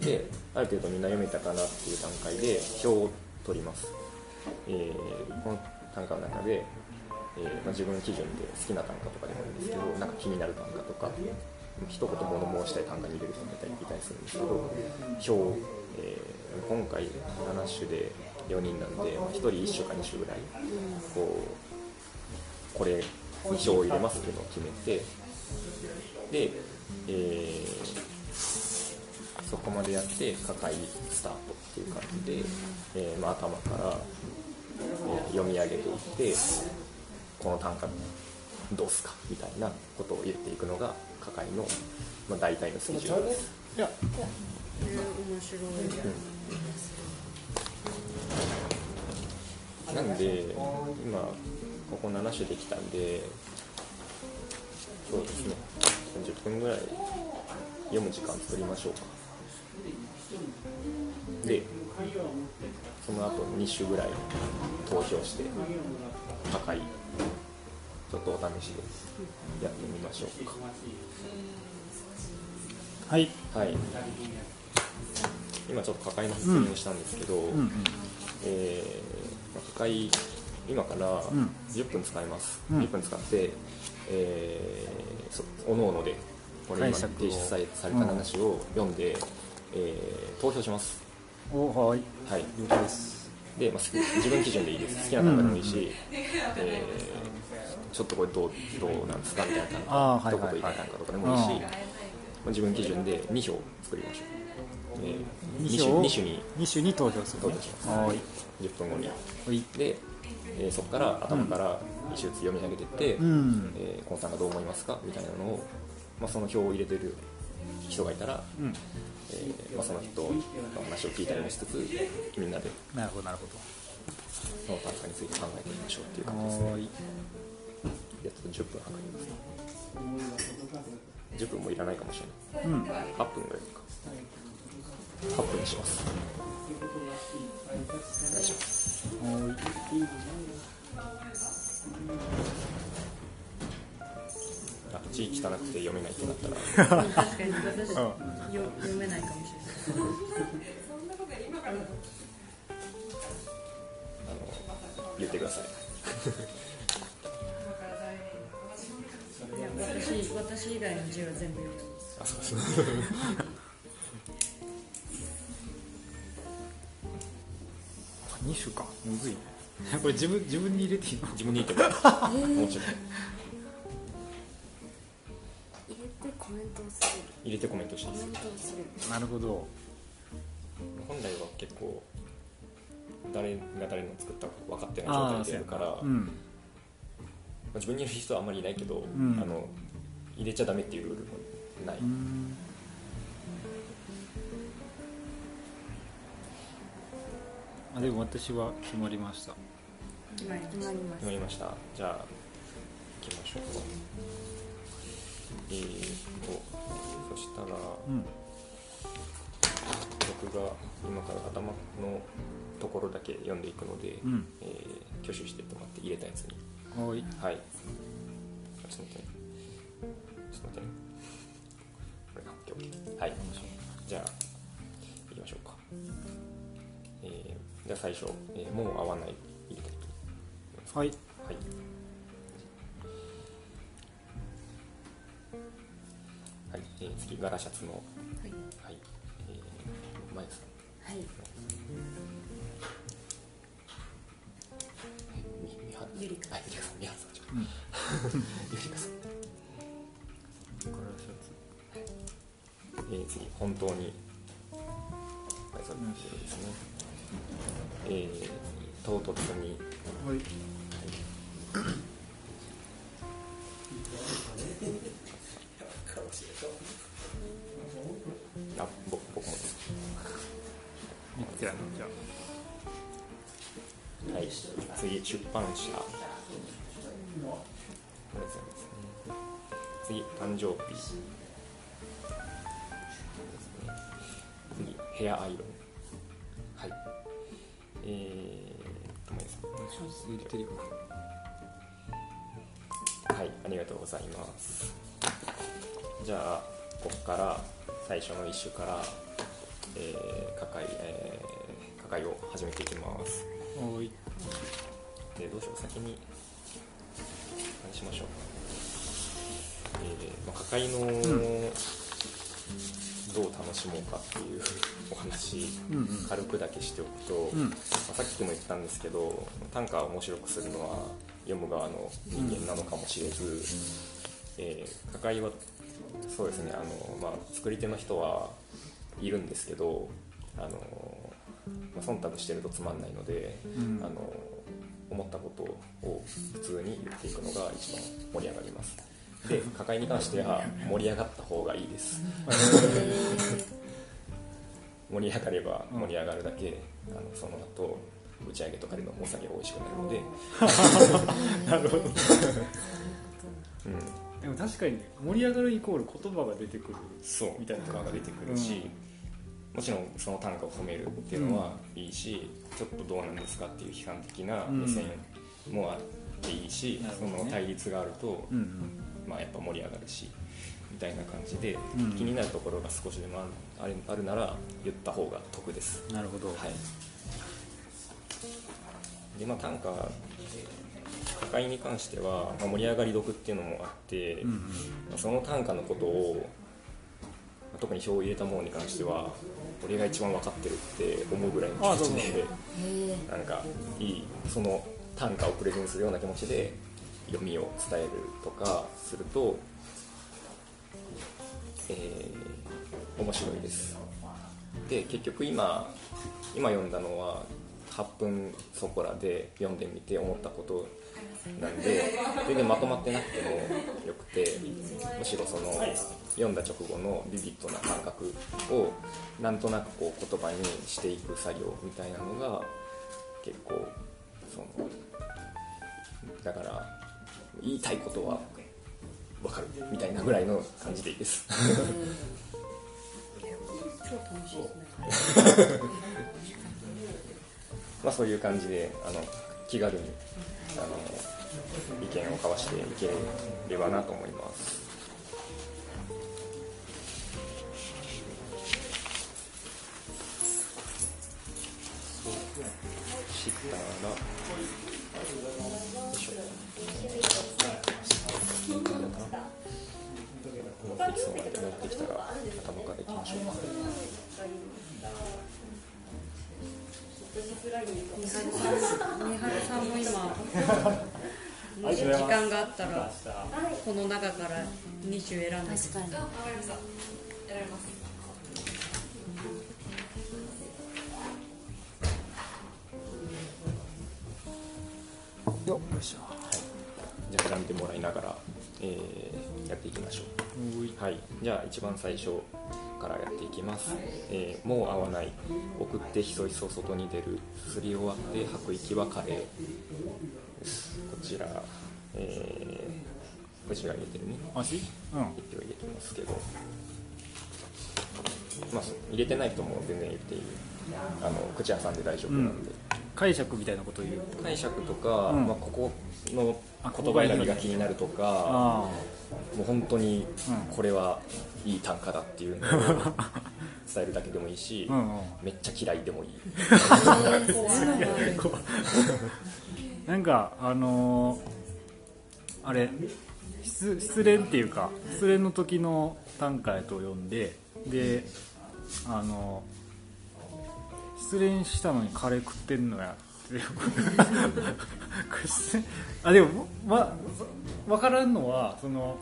である程度みんな読めたかなっていう段階で表を取ります、えーこの短歌の中で、えーまあ、自分基準で好きな短歌とかでもいいんですけどなんか気になる短歌とか一言物申したい短歌に入れる人もいたりいたりするんですけど表、えー今回7種で4人なんで、まあ、1人1種か2種ぐらいこうこれに表を入れますっていうのを決めてで、えーそこまでやって抱えスタートっていう感じで、えーまあ、頭から、えー読み上げていってこの短歌どうすかみたいなことを言っていくのが抱えの、まあ、大体のスケジュールです。いや。えー面白いなんで今ここ7種できたんでそうですね。10分ぐらい読む時間作りましょうかでその後2種ぐらい投票して高いちょっとお試しでやってみましょうか。はい。はい。今ちょっと抱えの説明をしたんですけど、うんうんえーまあ抱え今からん。10分使います、うん。10分使って、えーそおのおのでこれ今提出された話を読んで、えー投票します。おはい。はい。了解です。で、まあ、自分基準でいいです。好きな単価でもいいし、えーちょっとこれどうどうなんですかみたいな単価はいはいはい。一言言いたい単価とかでもいいし、うん。まあ、自分基準で2票作りましょう、えー、2 2票を種 ,2 種に2種に投票する投票します。はい。10分後には。い。で、えーそこから頭から一周読み上げてって、うん。えー、コンさんがどう思いますかみたいなのを、まあ、その表を入れてる人がいたら、うんえーまあ、その人の話を聞いたりもしつつみんなでなるほどなるほその単価について考えてみましょうっていうど感じですね。はーいでちょっと10分測ります10分もいらないかもしれない。うん。8分ぐらいか。8分にします。お願いしますあ字汚くて読めないってなったら。確かに私うん。読めないかもしれないそん。なこと今からあの言ってくださいいや私私以外の字は全部読めますあそうそう2種かむずいねこれ自分自分に入れていいの自分に言ってももちろん。てコメントをする。入れてコメントしていいです。コメントをする。なるほど。本来は結構誰が誰の作ったか分かってない状態でやるから、まうん。あ、自分にいる人はあんまりいないけど、ん。あの入れちゃダメっていうルールもない、うん。あでも私は決まりました。決まり決まりままりました。じゃあ行きましょう。かえーとそしたらうん僕が今から頭のところだけ読んでいくので、うんえー挙手してってもらって入れたやつにはーいはい。ちょっと待ってね。ちょっと待ってね。これか、オッケーオッケー。はい。じゃあ、行きましょうか。えー、じゃあ最初、えーもう合わない入れたい。はいはい。はい、えー、次、柄シャツの、はい。はい。えー、前さん。はい。みみはゆりかはい、ゆりかさん、みはさん、ちょっと。うん。ゆりかさん。カラーシャツ。えー、次本当に。はいそうですね、えー、次唐突に。はい。あ三つやなじゃ？あはい次出版社。次誕生日。次ヘアアイロン。はい。えーともえさんはい、ありがとうございます。じゃあ、ここから最初の一種から、えー、かかい、えー、かかいを始めていきます。おい。で、どうしよう、先に、何しましょう。えー、まあ、かかいの、どう楽しもうかっていう お話、うんうん。軽くだけしておくと、うん。まあ、さっきも言ったんですけど短歌を面白くするのは読む側の人間なのかもしれず、えー、抱えはそうですねあの、まあ、作り手の人はいるんですけどあの、まあ、忖度してるとつまんないので、うん。あの思ったことを普通に言っていくのが一番盛り上がります。で抱えに関しては盛り上がった方がいいです。盛り上がれば盛り上がるだけ、あのその後打ち上げとかでのお酒が美味しくなるので、なるほど。うん、でも確かに盛り上がるイコール言葉が出てくる。そうみたいなとかが出てくるし、もちろんその短歌を褒めるっていうのはいいし、ちょっとどうなんですかっていう批判的な目線もあっていいし、ね。の対立があると、うんうん。まあ、やっぱ盛り上がるしみたいな感じで、うん。気になるところが少しでもあるあるなら言った方が得です。なるほど、はい、でまあ短歌歌会に関しては、まあ、盛り上がり読っていうのもあって、うんうん。まあその短歌のことを、まあ特に票を入れたものに関しては俺が一番分かってるって思うぐらいの気持ちでなんかいいその短歌をプレゼンするような気持ちで読みを伝えるとかすると、えー面白いです。で結局今今読んだのは8分そこらで読んでみて思ったことなんで全然まとまってなくてもよくてむしろその読んだ直後のビビッドな感覚をなんとなくこう言葉にしていく作業みたいなのが結構そのだから言いたいことは分かるみたいなぐらいの感じでいいです。まあそういう感じであの気軽にあの意見を交わしていければなと思います。したらよいしょ。持ってきそうな。んで持ってきたら頭からいきましょうか三春さん三春さんも今もし時間があったらこの中から2種選んで。確かにわかりました選びますよっよい。しょじゃあ選んでもらいながら、えーやっていきましょう。はい。じゃあ一番最初からやっていきます、えーもう会わない。送ってひそひそ外に出る。すり終わって吐く息はカレーこちら、えー、こちら入れてるね。足うん。一票入れてますけど。まあ入れてない人も全然言っていい。あの口挟んで大丈夫なんで、解釈みたいなことを言う？解釈とか、うん。まあ、ここのあ言葉選びが気になるとかあもう本当にうん。これはいい短歌だっていうのを 伝えるだけでもいいし、あうんうん。めっちゃ嫌いでもいい なんかあのーあれ失恋っていうか失恋の時の短歌やと読んでであの失恋したのにカレー食ってんのやってこれ失恋あでもわ分からんのはその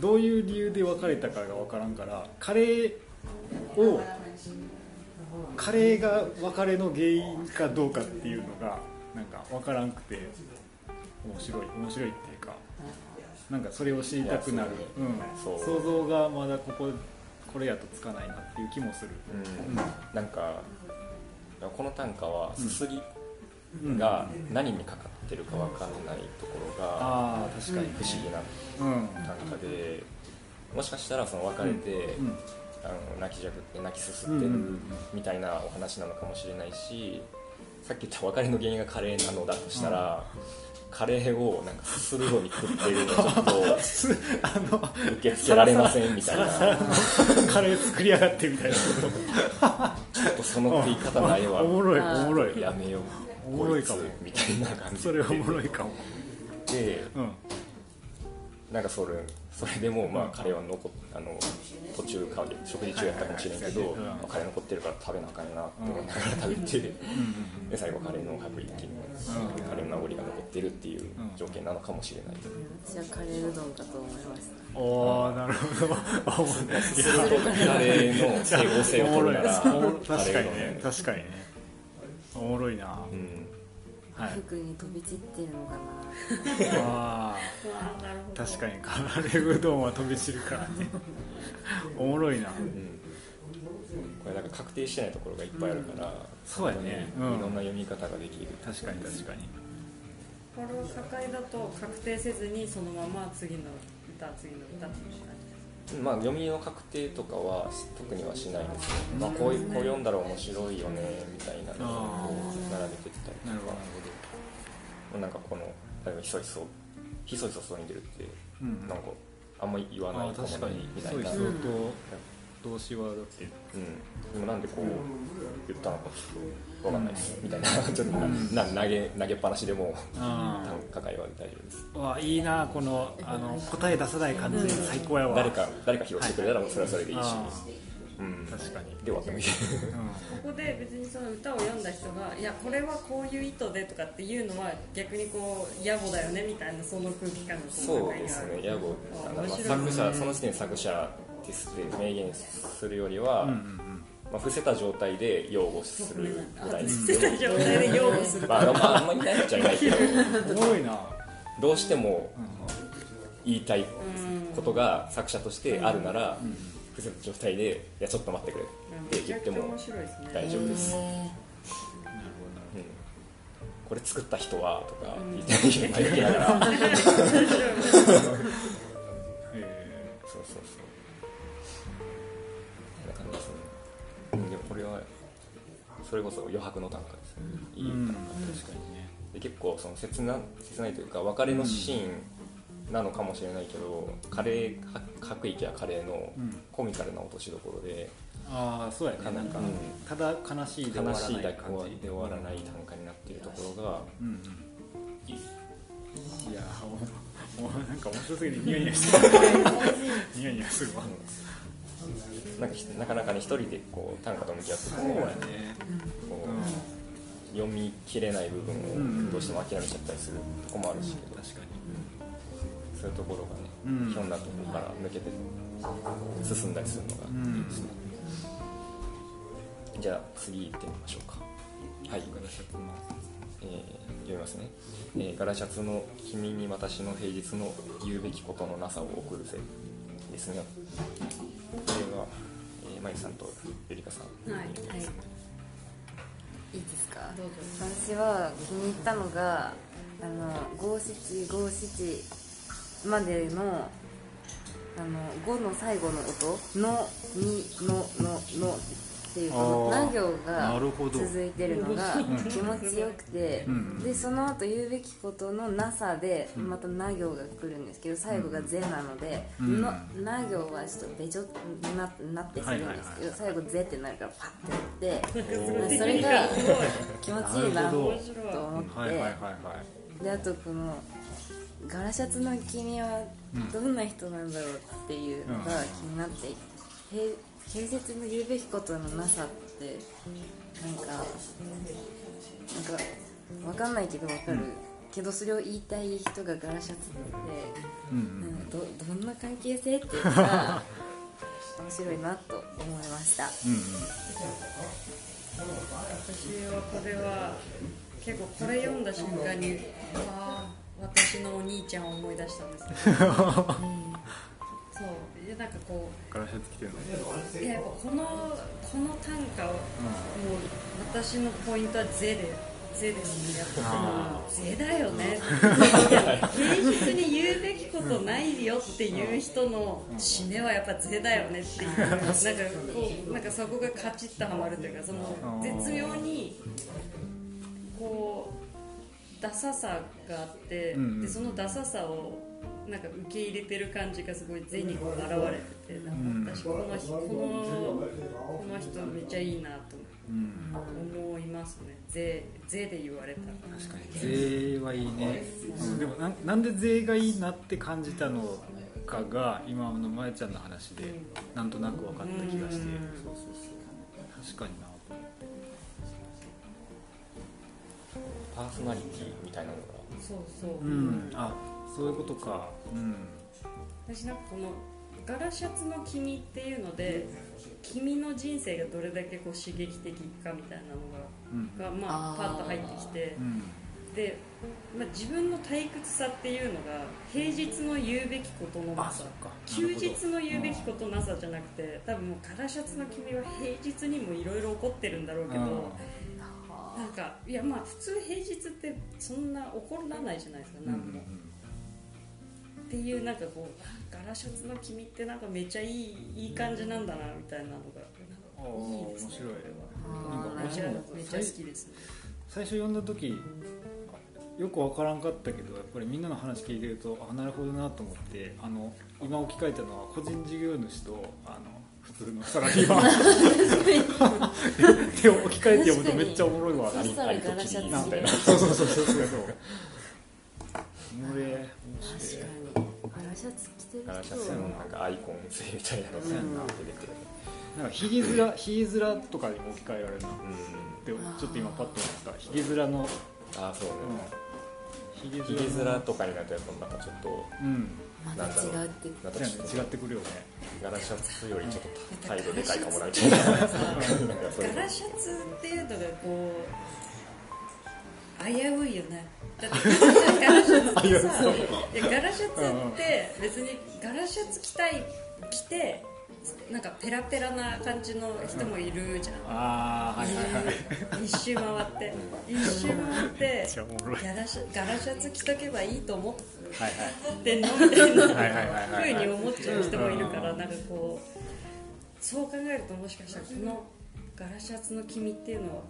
どういう理由で別れたかが分からんからカレーをカレーが別れの原因かどうかっていうのがなんか分からんくて面白い面白いっていうかなんかそれを知りたくなる。う。ん、想像がまだこここれやとつかないなっていう気もする、うん。なんかこの短歌はすすりが何にかかってるか分かんないところが確かに不思議なうん短歌でもしかしたらその別れて、うん。あの泣きじゃくって泣きすすってるみたいなお話なのかもしれないしさっき言った別れの原因がカレーなのだとしたら、カレーをなんかすするように食ってるのちょっと あの受け付けられませんみたいな。サラサラのカレー作りやがってみたいな。ちょっとその食い方ないわ。おもろいおもろい。やめよう。おもろいかもみたいな感じそれおもろいかも。でうん。なんかそれそれでもまあカレーは残っあの途中か食事中やったかもしれんけど、うんまあカレー残ってるから食べなあかんなって思いながら食べて、で最後カレーの薄力にカレーの名残が残ってるっていう条件なのかもしれない、私はカレーうどんかと思いました。おおなるほど。あ おもろいカレーの整合性を取るなら確かにね。確かにね。おもろいな。うん。はい。服に飛び散ってるのかなああ確かにカレーうどんは飛び散るからね。おもろいな。うん。これなんか確定してないところがいっぱいあるから、そうやね。本当にいろんうんな読み方ができる。確かに確かに。これを境だと確定せずにそのまま次の歌次の歌っていう感じですまあ、読みの確定とかは特にはしないんですけど、まあ、こういうこう読んだら面白いよねみたいなのを並べてったりなるほどとかなんかこの例えばひそひそひそひそ外に出るってうんなんかあんまり言わないあー確かに。みたいな、そうそ動詞はだって。でもなんでこう言ったのかちょっとわかんないです。みたいなちょっとな投げ投げっぱなしでもあ短歌会話で大丈夫です。あわいいなこのあの答え出さない感じ最高やわ。誰か誰か披露してくれたらそれはそれでいいし、確かに。で終わってもいいうん。ここで別にその歌を読んだ人がいやこれはこういう意図でとかっていうのは逆にこう野暮だよねみたいなその空気感がこそうですね、野暮。作者その時点で作者ですで明言するよりは、うんうんまあ、伏せた状態で擁護するぐらい。です捨てた状態で擁護する。まあ、まああんまりないっちゃいないけど。うんおもろいな。どうしても言いたいうんことが作者としてあるなら、伏せた状態で「いやちょっと待ってくれ」って言っても大丈夫です、へうん。これ作った人はとか言って言いながら、そうそうえそう。な感じですね。うんでもこれはそれこそ余白の短歌ですね。いいうん。短歌確かにね。で結構その切な切ないというか別れのシーンなのかもしれないけど、カレーは各域やカレーのうん。コミカルな落としどころで、ああそうやね。なんか、うん。ただ悲しいで終わら悲しいだけないで終わらない短歌になっているところがうんうん。いい、いやーもうもうなんか面白すぎてニヤニヤしてる。ニヤニヤするわ。なんかひなかなかに一人でこう短歌と向き合ってもそうやね。こううん。読み切れない部分うんをどうしても諦めちゃったりするとこもあるし。けど、確かにそういうところがね、うん。ひょんなところから抜けて進んだりするのがいいですね、じゃあ次行ってみましょうか。はい。ガラシャツの。えー読みますね、えーガラシャツの君に私の平日の言うべきことのなさを送るぜですねこれは、えー、まゆさんとゆりかさん。はい。はい。いいですか？私は気に入ったのがあの五七五七までのあの五の最後の音「の」「に」「の」「の」「の」っていうこのあー。な行が続いてるのが気持ちよくて、うん。でその後言うべきことのなさでまたな行が来るんですけど最後が「ぜ」なので「うん。の」な行はちょっとべちょにななってするんですけど最後「ぜ」ってなるからパッてやってそれが気持ちいいなと思って、であとこのガラシャツの君はどんな人なんだろうっていうのが気になっていて、平平日の言うべきことのなさってなんかなんかわかんないけどわかる、けどそれを言いたい人がガラシャツって、うんうん、どどんな関係性っていうのが 面白いなと思いました。うんうん。私はこれは結構これ読んだ瞬間にああ私のお兄ちゃんを思い出したんですね そう。でなんかこガラシャツ着てるの？ういややっぱこのこの短歌を、もう私のポイントは「ゼ」で税ですねやっぱあ税だよね。いや平日に言うべきことないよっていう人の締めはやっぱ税だよねっていう。なんかこうなんかそこがカチッとはまるというかその絶妙にこうダサさがあって、うんうんでそのダサさをなんか受け入れてる感じがすごい税にこう現れててなんか私この人このこの人めっちゃいいなとう。ん思いますね。税税で言われたら。確かに。税はいいね、うんでもなんなんで税がいいなって感じたのかが今のまやちゃんの話でなんとなく分かった気がして、うん。そうそうそう。確かにパーソナリティみたいなのが。そうそう、うん。あそういうことか。うん。私なんかこのガラシャツの君っていうので君の人生がどれだけこう刺激的かみたいなうん。のががまあパッと入ってきてうん。で、まあ、自分の退屈さっていうのが平日の言うべきことのなさ。か。休日の言うべきことなさじゃなくて多分もうガラシャツの君は平日にもいろいろ起こってるんだろうけどなんかいやまあ普通平日ってそんな怒らないじゃないですかうんう何も、ん。っていうなんかこうあガラシャツの君ってなんかめっちゃいいいい感じなんだなみたいなのがいいですね面白い。これはなんかめちゃ好きですね。最初読んだ時よく分からんかったけどやっぱりみんなの話聞いてるとあなるほどなと思ってあの今置き換えたのは個人事業主とあの普通のサラリーマンで置き換えて読むとめっちゃおもろいわ。そしたらガラシャツなそうそうそうそうそう。そうおもれ面白い確かにガラシャツ着てるガラシャツのなんかアイコン性みたいなのが出てくる、なんかひげ面ひげ面とかにも置き換えられるなっうんてちょっと今パッと思ったひげ面の。ああそうね、ひげひげ面とかになるとやっぱまたちょっとうんまた違うって。な違ってくるよねガラシャツよりちょっと態度でかいかもなみたい。ガラシャツ。っていうのがこう危ういよね。だってガラシャツってさいやガラシャツって別にガラシャツ着たい着てなんかペラペラな感じの人もいるじゃん。ああはいはいはい。一周回って。一周回ってガラシャガラシャツ着とけばいいと思ってんの。みたいなふうに思っちゃう人もいるからなんかこうそう考えるともしかしたらこのガラシャツの君っていうのは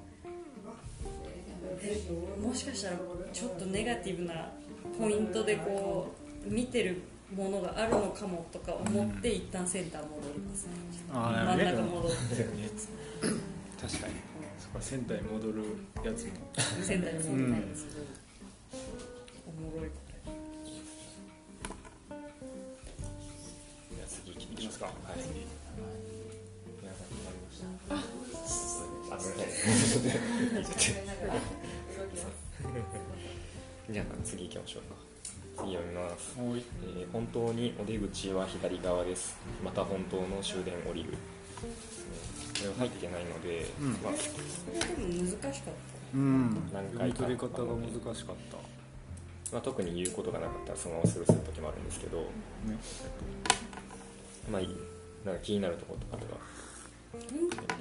えもしかしたらちょっとネガティブなポイントでこう見てるものがあるのかもとか思って一旦センター戻ります。ねあ真んーなるほど。中戻って確かに。そこはセンターに戻る。やつもセンターに戻りたいですおもろいこじゃあ次きますか。はい。皆さん決まりましたあすみませんじゃあ次行きましょうか。次読みます。えー本当にお出口は左側です。また本当の終電降りる。これは入ってないので、うん。まあ、れでも難しかっうん。何読み回か取り方が難しかっまあ、特に言うことがなかったらそのままスルーする時もあるんですけど、たね。まあいい。なんか気になるところとかとか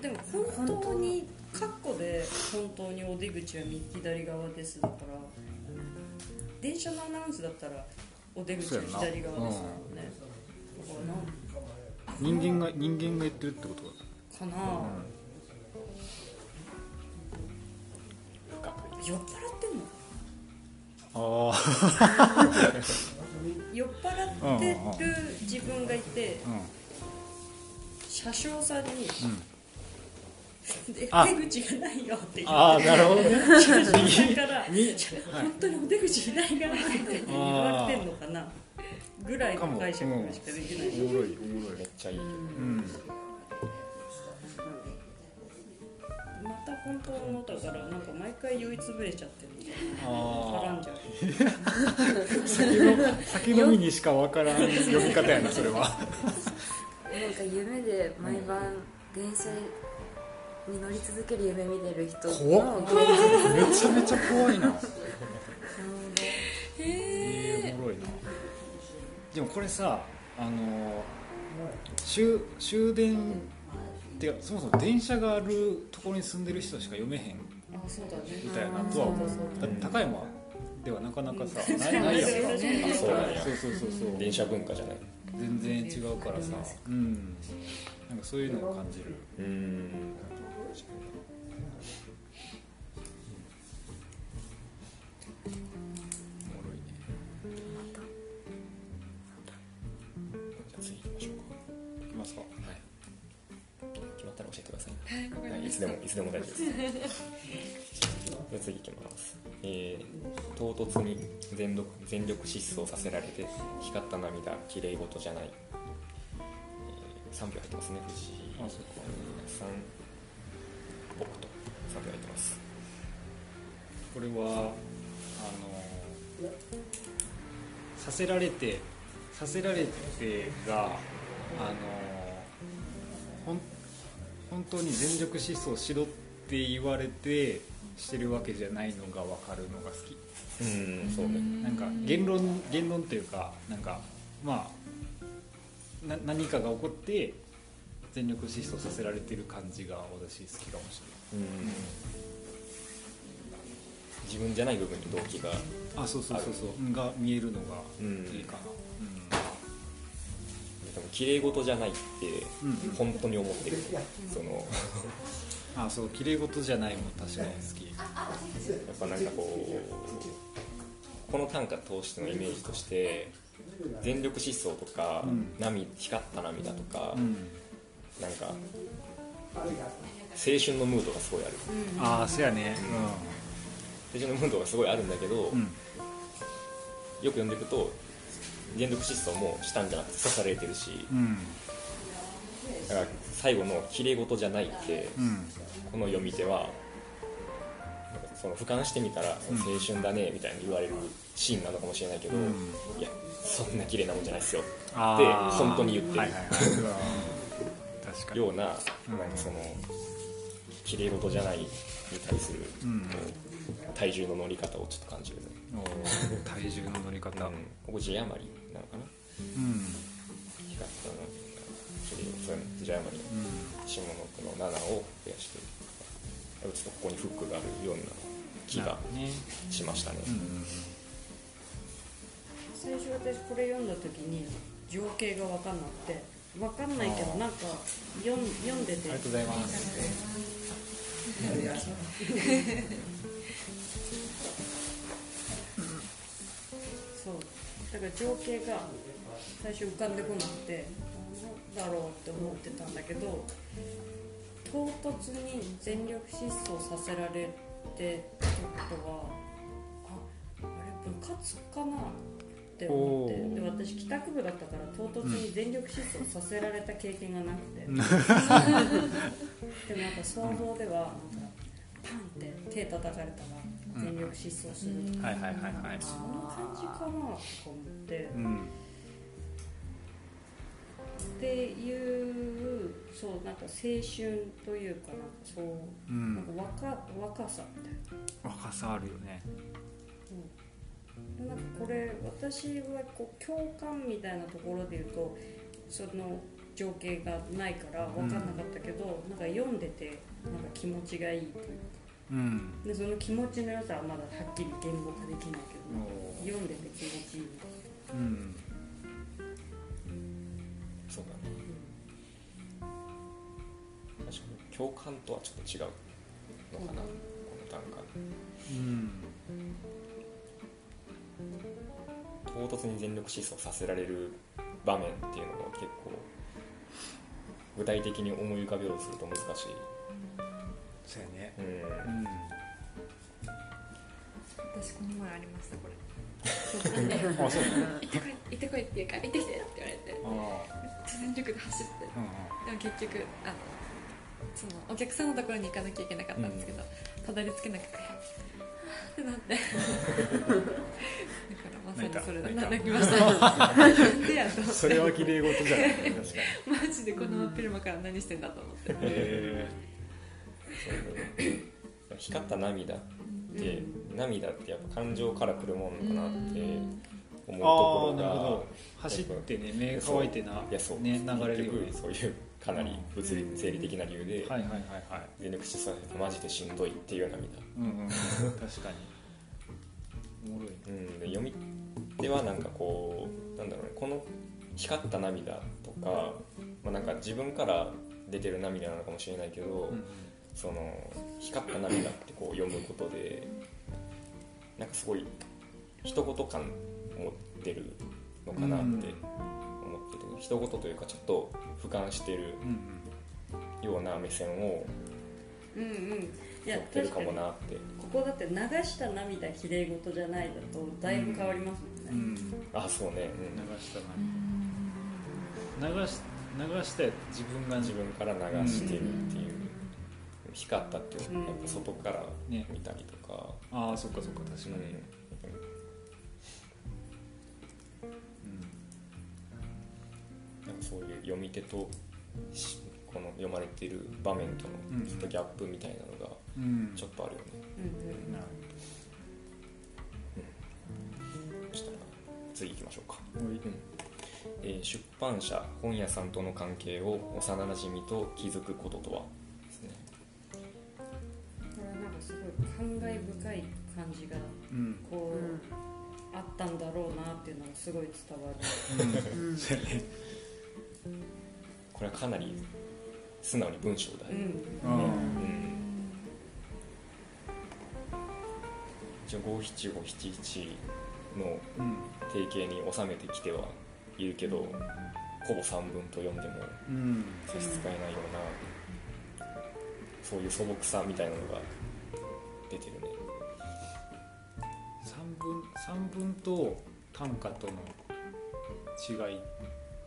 でも本当にカッコで本当にお出口は右左側ですだから電車のアナウンスだったらお出口は左側ですもんね。だからなん人間が人間が言ってるってことかな、深く酔っ払ってんの？ああ 酔っ払ってる自分がいてうん。車掌さんにであ。出口がないよって言ああってなるほどね。車掌さんからに本当にお出口左側って言われてんのかな。ぐらいの解釈しかできない。おも。ろいおもろいめっちゃいい、うん。また本当のだからなんか毎回酔いつぶれちゃってるみたいなあ絡んじゃうあ酒の酒飲みにしかわからん読み方やなそれは。なんか夢で毎晩電車に乗り続ける夢見てる人怖っ。めちゃめちゃ怖いな。へえー、おもろいな。でもこれさあの終終電ってかそもそも電車があるところに住んでる人しか読めへん。あそうだね。歌やなとは思う。そうそうだって高山ではなかなかさないないやん。そうですね。あそうそうそうそう。そう電車文化じゃない。全然違うからさ。うん。なんかそういうのを感じる。うーんじゃあ次行きましょうかいきますかはいい、つでもいつでも大丈夫です。で次いきます。えー、唐突に全力全力疾走させられて光った涙綺麗事じゃない。えー、3票入ってますね。藤井あそっかさん、僕と3票入ってます。これはあのさせられてさせられてがあの本当に全力疾走しろって言われてしてるわけじゃないのが分かるのが好きうーん、そうね。なんか言論言論っていうかなんかまあな何かが起こって全力疾走させられてる感じが私好きかもしうーん。自分じゃない部分に動機がれないあそうそうそうそう。が見えるのがうん。いいかな、でも綺麗事じゃないってうん。うん本当に思ってる。その。あそう綺麗事じゃないも確かに好き。やっぱなんかこうこの短歌通してのイメージとして全力疾走とか、うん。波光った涙とか、うんなんか青春のムードがすごいある。ああそうやね。青春のムードがすごいあるんだけど、うん、うん、よく読んでいくと全力疾走もしたんじゃなくて刺されてるしうん。だから最後の綺麗事じゃないってうん。この読み手はその俯瞰してみたらうん。青春だねみたいに言われるシーンなのかもしれないけど、うん。いやそんな綺麗なもんじゃないですよあでー。本当に言ってる。はいはいはいような,、うん。なんかその綺麗事じゃないに対する、体重の乗り方をちょっと感じるね、体重の乗り方。うん。ここ字余りなのかな？うん。光ったの綺麗そういう余り。の下の句の7を増やしてちょっとここにフックがあるような気がね。しましたね、うん最初私これ読んだ時に情景が分かんなくて分かんないけどなんか読ん読んでて。ありがとうございます。そう。だから情景が最初浮かんでこなくてなんだろうって思ってたんだけど唐突に全力疾走させられてってことはああれ部活かなって思っておで私帰宅部だったから唐突に全力疾走させられた経験がなくて、でもなんか想像ではなんかパンって手叩かれたら全力疾走するとか、はいはいはいはい。そんな感じかなとか思って、うん。っていうそうなんか青春というかなんかそう、うん。なんか若若さみたいな。若さあるよね。うんなんかこれ私はこう共感みたいなところで言うとその情景がないから分かんなかったけど、なんか読んでてなんか気持ちがいいというか。うん。でその気持ちの良さはまだはっきり言語化できないけおど読んでて気持ちいいうん。そうだね。確かに共感とはちょっと違うのかな、この短歌うん唐突に全力疾走させられる場面っていうのが結構具体的に思い浮かべようとすると難しい、そうやね。うん。うん私この前ありましたこれ。あそう。行ってこい行ってこいっていうか行ってきてって言われて。あ全力で走って。あでも結局あそのお客さんのところに行かなきゃいけなかったん。ですけど、たどり着けなくてってなってまさにそれだ泣きました。それは綺麗事じゃない。マジでこの真っ昼間から何してんだと思って。光った涙って、涙ってやっぱ感情からくるもんかなって思うところが走ってね目乾いてないやそう、ね流れる。よね結局そういうかなり物理生理的な理由ではいはいはいはい。全力疾走させてマジでしんどいっていう涙。うんうん。確かに。おもろいね。うん、で読み手はなんかこうなんだろうねこの光った涙とか,、まあ、なんか自分から出てる涙なのかもしれないけど、うんその光った涙ってこう読むことでなんかすごい一言感持ってるのかなって思ってて、一言というかちょっと俯瞰してるうんような目線をうんうん。いや持ってるか確かにもなって。ここだって流した涙きれい事じゃないだとだいぶ変わりますもんね、うん。うんあそうね、うん。流したな。流し流して自分が自分から流してるっていう、光ったっていうのはやっぱ外からね見たりとか、ああそっかそっか確かに、うん。なんかそういう読み手としこの読まれている場面とうん。のちょっとギャップみたいなのがうん。ちょっとあるよね、うんうん。なる次行きましょうか、うんえー出版社本屋さんとの関係を幼なじみと気づくこととは？ですね。これはなんかすごい感慨深い感じがうん。こう、うんあったんだろうなっていうのがすごい伝わる。うん。これはかなり素直に文章だよ。ね、うん。うん。うん。一応五七五七一のうん定型に収めてきてはいるけどほぼ三文と読んでもうん。差し支えないようなそういう素朴さみたいなのが出てるね。三分三分と短歌との違い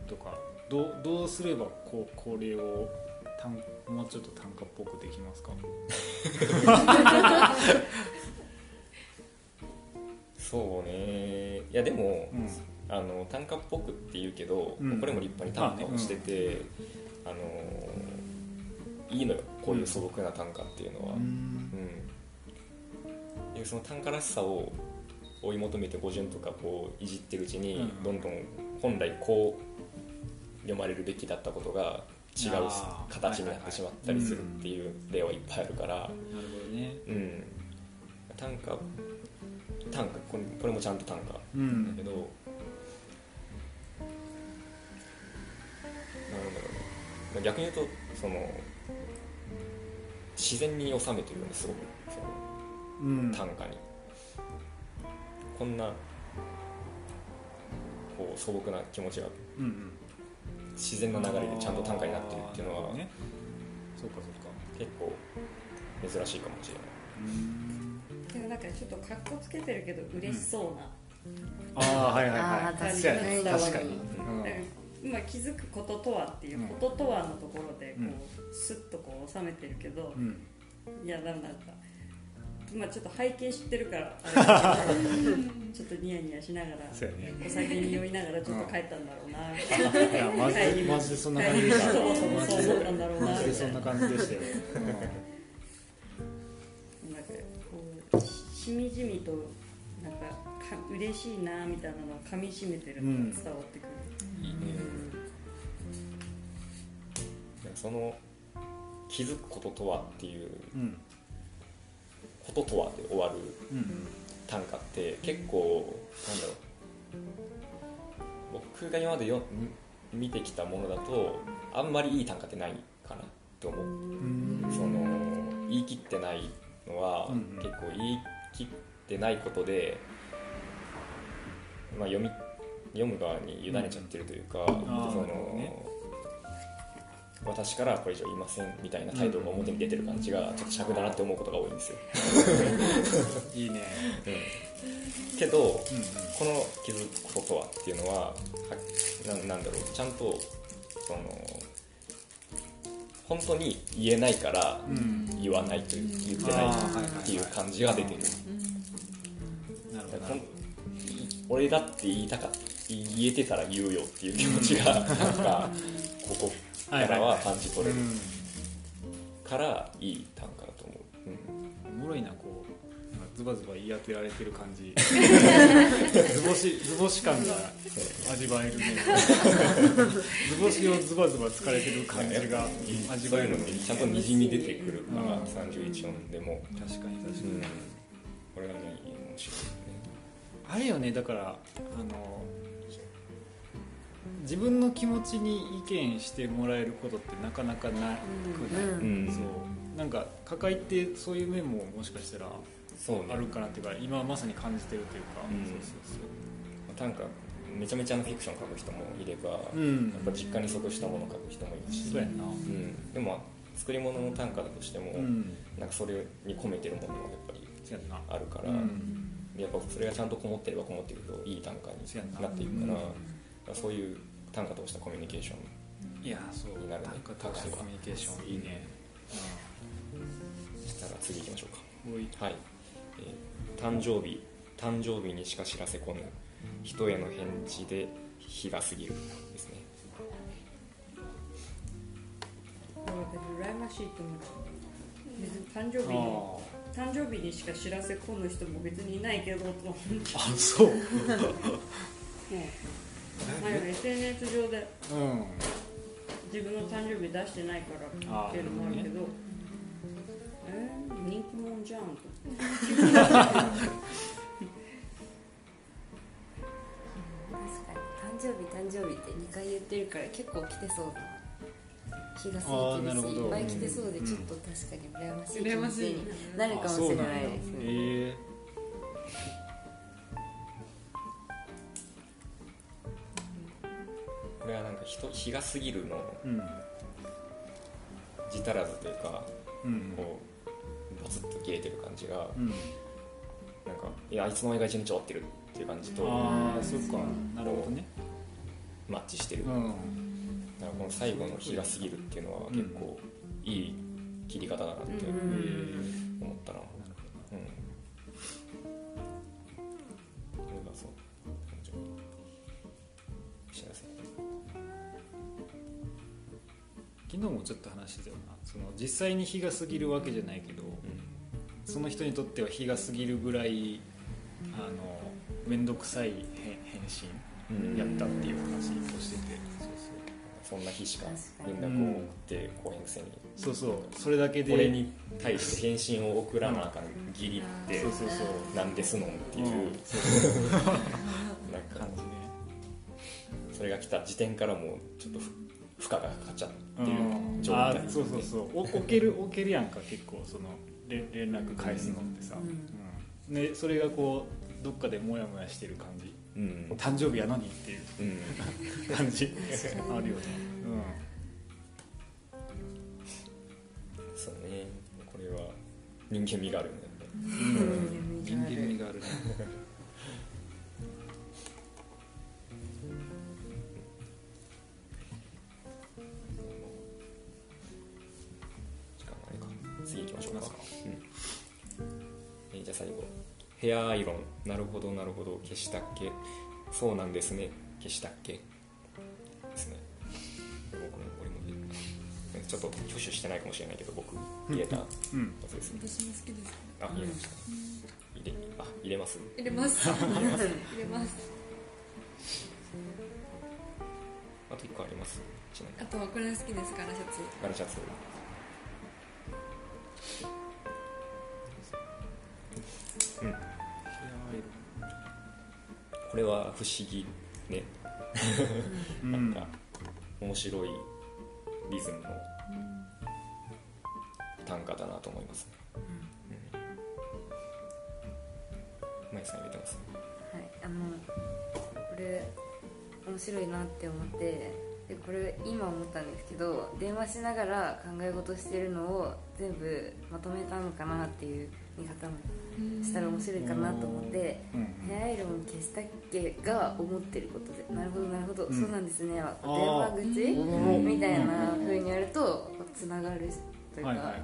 とかどうどうすればこうこれを短もうちょっと短歌っぽくできますか？そうね。いやでも、うん。あの短歌っぽくって言うけど、うん。これも立派に短歌をしててあ、のいいのよ。こういう素朴な短歌っていうのは、うん。うん。でその短歌らしさを追い求めて語順とかこういじってるうちに、うん。どんどん本来こう読まれるべきだったことが違う形になってしまったりするっていう例はいっぱいあるから、なるほどね。うん、短歌短歌これこれもちゃんと短歌うなん。だんけど、なんだろうね。逆に言うとその自然に収めてるよねすごくそのうん。短歌に。こんなこう素朴な気持ちがうんうん。自然な流れでちゃんと短歌になってるっていうのはね。そうかそうか。結構珍しいかもしれない。うんでもなんかちょっとかっこつけてるけど嬉しそうな、ああはいはいあはい。ー確かにね確かに。うん。今気づくこととはっていううん。こととはのところでこうスッとこう収めてるけど、うん。いやダメだったまあちょっと背景知ってるからあれだけど ちょっとニヤニヤしながらそうやね。お酒に酔いながらちょっと帰ったんだろうなみたいな。いやマジでマジでそんな感じでしたそうそうマジそう思ったんだろうなマジでそんな感じでしたよ なんししみじみとなんかか嬉しいなみたいなのを噛みしめてるのが伝わってくる、いいねでもその気づくこととはっていううん。こととはで終わるうん。短歌って結構なんだろう。僕が今までよみ見てきたものだとあんまりいい短歌ってないかなと思う。うん。その言い切ってないのは、うんうん。結構言い切ってないことで、まあ、読み読む側に委ねちゃってるというか、あーそのね。私からはこれ以上言いませんみたいな態度が表に出てる感じがちょっと尺だなって思うことが多いんですよ、いいね。うん。けどうんこの気づくこととはっていうのははななんだろう。ちゃんとその本当に言えないからうんうん言わないという言ってないっていう感じが出てる。俺だって言いたか言えてたら言うよっていう気持ちが なんかここからは感じ取れるうからいい短歌だと思う、うん。んおもろいなこズバズバ言い当てられてる感じ。図星図星感が味わえるね。図星をズバズバ疲れてる感じが味そういうのわえるにちゃんとにじみ出てくる。のが31音でも、確かに確かに、うん、これがね面白いね。あれよねだからあの自分の気持ちに意見してもらえることってなかなかなくない、うん。そう。なんか抱えてそういう面ももしかしたらあるかなっていうか今まさに感じてるというか、うん。そうそう短歌めちゃめちゃなフィクション書く人もいれば、そううん。やっぱ実家に即したものを書く人もいるし、そうやんな。うん、でも作り物の短歌だとしても、うん。なんかそれに込めてるものはやっぱりあるから、うん。やっぱそれがちゃんとこもってればこもってるといい短歌にな。っていくから,、うん。そういう短歌としたコミュニケーション。いやそう。になるね。短歌としてコミュニケーションいいね、したら次行きましょうか。はい、えー誕生日誕生日にしか知らせこぬ人への返事で日が過ぎるですね。羨ましいと思う。別に誕生日に誕生日にしか知らせこぬ人も別にいないけどと思ってあそう。もうまあ SNS 上でうん。自分の誕生日出してないからっていうのもあるけどえー、人気者じゃんと。確かに誕生日誕生日って2回言ってるから結構来てそうな気がするしいっぱい来てそうでちょっと確かに羨ましい。気持ち羨ましいになるかもしれないですねえこれはなんか人日が過ぎるのえうん字足らずというかうん。こうバツッと切れてる感じがうん。なんかいやあいつの前が一日終わってるっていう感じとああそっか。なるほどね。マッチしてる、だうん。からこの最後の日が過ぎるっていうのは結構いい切り方だなってえ思ったな、うん、これがそう。昨日もちょっと話してたよなその実際に日が過ぎるわけじゃないけどその人にとっては日が過ぎるぐらいあの面倒くさい返返信うん。やったっていう話をしてて。そんな日しか確連絡を送ってこへんくせに。そうそう。そうそれだけでこれに対して返信を送らなあかん義理ってそうそうそう。なんですのんっていう、うん。なんか感じねそれが来た時点からもうちょっと負荷がかかっちゃってるうん。状態あーそうそうそう。お置ける置けるやんか結構その連連絡返すのってさ、うん。でそれがこうどっかでモヤモヤしてる感じ。うん、誕生日やのにっていう。うん、感じ。あるよね。そうね。これは人間味があるね。うん。人間味がある。ね次行きましょうか。うん。えーじゃあ最後。ヘアアイロン。なるほどなるほど。消したっけ？そうなんですね。消したっけ？ですね。これ僕も俺もちょっと挙手してないかもしれないけど僕。入れたやうんつですね。私も好きです。あ入れました。入れあ入れます？入れます。入れます。あと1個あります？あとはこれ好きです。柄シャツ。ガラシャツ不思議ね、うなんか面白いリズムの短歌だなと思いますね。うん、さん入れてます？はい、あのこれ面白いなって思ってでこれ今思ったんですけど電話しながら考え事してるのを全部まとめたのかなっていう見方もしたら面白いかなと思ってうん「ヘアアイロン消したっけ?」が思ってることで「なるほどなるほど、うん。そうなんですね」電話口？うん。みたいな風にやるとつながるというか、はいはいはい。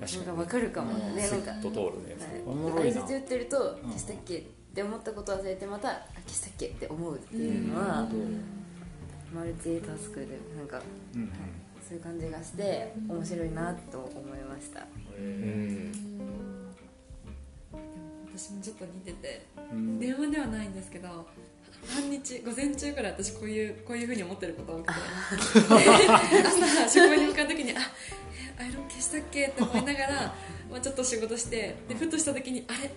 なんか分かるかもね。なんか通るね、おもろいな。解説言ってると消したっけ？って思ったこと忘れてまたあ消したっけって思うっていうのはマルチタスクでなんかうんうん。そういう感じがして面白いなと思いました。うん私私もちょっと似てて。うん。電話ではないんですけど半日午前中から私こういうこういうふうに思ってること多くて。朝職場に向かう時にあえアイロン消したっけ？って思いながら、まあ、ちょっと仕事してでふとした時にあれ？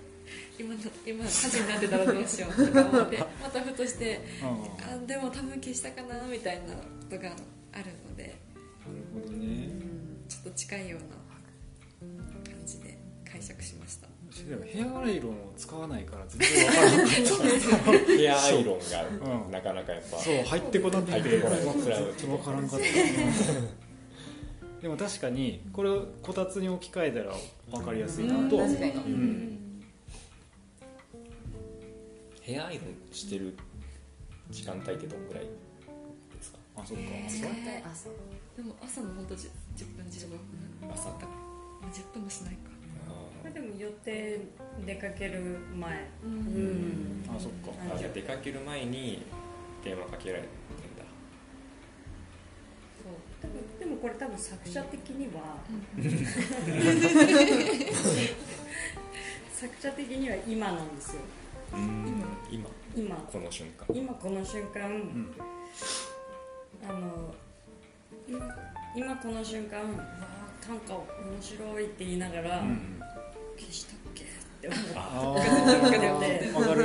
今の今火事になってたらどうしようとか思って またふとしてあでも多分消したかなみたいなことがあるのでなるほどね。ちょっと近いような感じで解釈しましたでもヘアアイロンを使わないから全然わからないヘアアイロンうんがなかなかやっぱそう入ってこなくて。入ってこない。それはちょっとわからんかった。でも確かにこれをこたつに置き換えたら分かりやすいなと。は思ったうん。ヘアアイロンしてる時間帯ってどんぐらいですか？あそっか。時間帯。朝でも朝の本当10分15分。朝とか10分もしないか。あでも予定出かける前。ううん。んあそっか。ーあじゃあ出かける前に電話かけられてんだ。多分でもこれ多分作者的には。作者的には今なんですよ。今。今。この瞬間。今この瞬間、ん。あの今今この瞬間。わあ短歌面白いって言いながら、うん消したっけ？って思ってあどっかる、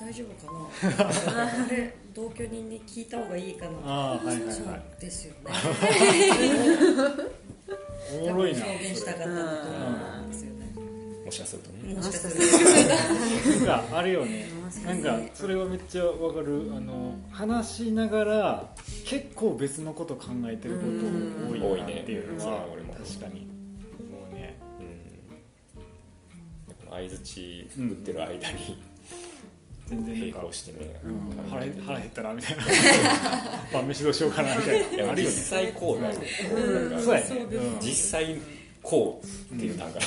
大丈夫かな？あれ同居人に聞いた方がいいかな？あーはいはいはい。そうですよね。おもろいな。表現したかったことなんですよね。もしかすると。ねもしかするなんかあるよねなんかそれはめっちゃわかる。あの話しながら結構別のこと考えてること多いなっていうのは確かに相づち打ってる間に並全然なんか行してね。うん。腹減ったなみたいな。晩飯どうしようかなみたいな。実際こうだよ。なん。かそうやね。実際こうっていうなん。か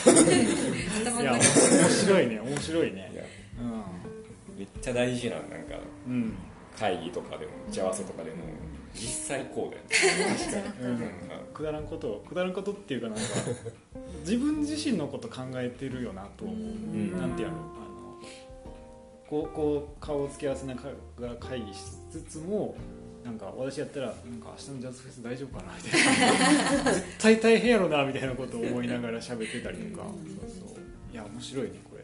いや面白いね面白いね。めっちゃ大事ななんか会議とかでも打ち合わせとかでも実際こうだよね。うん。くだらんことくだらんことっていうかなんか 自分自身のこと考えてるよなと思う、ん。なんてやろうあのこうこう顔を付け合わせながら会議しつつもなんか私やったらなんか明日のジャズフェス大丈夫かなみたいな。絶対大変やろなみたいなことを思いながら喋ってたりとか。そうそう。いや面白いねこれ。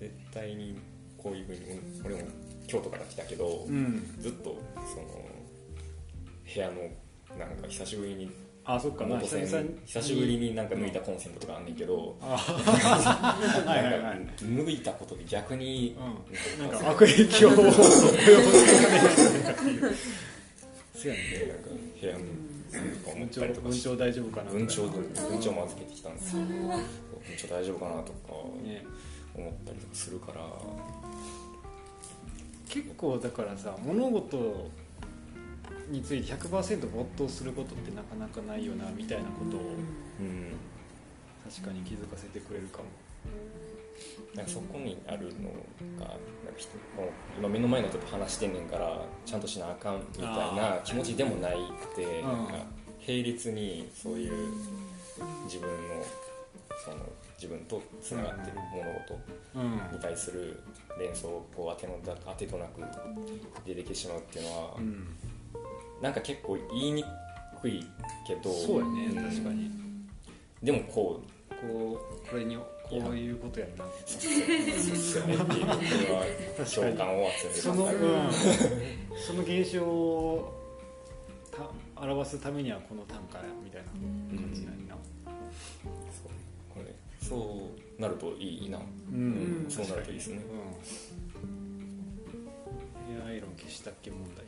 絶対にこういうふうに俺も京都から来たけど、うん。ずっとその部屋のなんか久しぶりにあそっか。まあ元久々に。線久しぶりになんか抜いたコンセントとかあんねんけど、あはいはいはい。抜いたことで逆に、うん、なんか悪影響を。及ぼすかねないっていうそうやね。なんか部屋に思文鳥ったりとかして文鳥大丈夫かな文鳥文鳥も預けてきたんで。すよ文鳥大丈夫かなとかね思ったりとかするから結構だからさ物事について100%没頭することってなかなかないよなみたいなことをうん。確かに気づかせてくれるかも。なんかそこにあるのがなんか人もう今目の前の人と話してんねんからちゃんとしなあかんみたいな気持ちでもないくてうん。なんか並列にそういう自分のその自分とつながってる物事うん。に対する連想をこう当ての当てとなく出てきてしまうっていうのは、うん。なんか結構言いにくいけどそうやねん。確かに。でもこうこうこれにこういうことやんな。そうですよねっていうこれは共感を集めるその、うん、その現象をた表すためにはこの短歌やみたいな感じなんそうなるといいな、ううん。そうなるといいですね、うん。ヘアアイロン消したっけ問題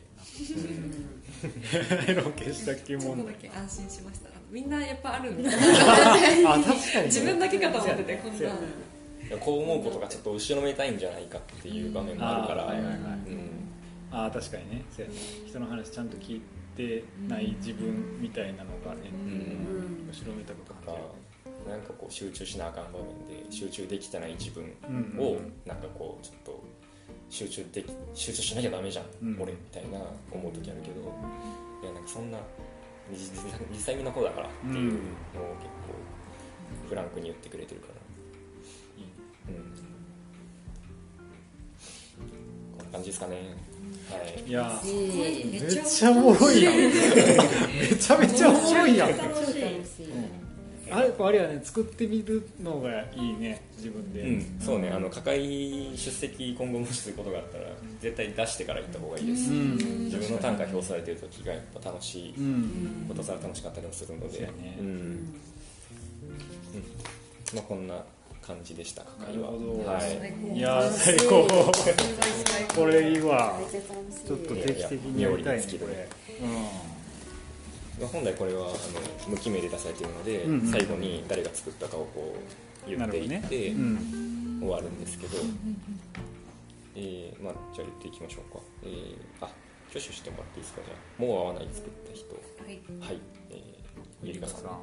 アアイロン消したっけちょっと問題。だけ安心しましたみんなやっぱあるんだ。あ確かに。ね 自分だけかと思っててこんなこう思うことがちょっと後ろめたいんじゃないかっていう場面もあるから、うん。ああ確かにね。そうやね。人の話ちゃんと聞いてない自分みたいなのがね、うん。後ろめたくとか感なんかこう集中しなあかん場面で集中できてない自分をなんかこうちょっと集中でき集中しなきゃダメじゃん、うん。俺みたいな思う時あるけど。いやなんかそんな実実際みんなこうだからっていうのを結構フランクに言ってくれてるから。うん。こんな感じですかね。はい。いやえーめっちゃおもろいやん。めちゃめちゃおもろいやんあれあれやね作ってみるのがいいね自分で、うん、そうねあの課会出席今後もしすることがあったら絶対出してから行った方がいいです、うん。自分の単価表されてる時がやっぱ楽しいうん。ことさら楽しかったりもするので。そうやね。うん。うん。まあ、こんな感じでしたなるほど。はい。いや最高。これいいわ。ちょっと定期的にやりたいねこれ。まあ本来これはあの無記名で出されているので、うんうん最後に誰が作ったかをこう言っていって、うん、うん。終わるんですけど、えーまあ、じゃあ言っていきましょうか、えーあ挙手してもらっていいですかじゃあ。もう合わない作った人。はい。はい、えー、ゆりかさん。は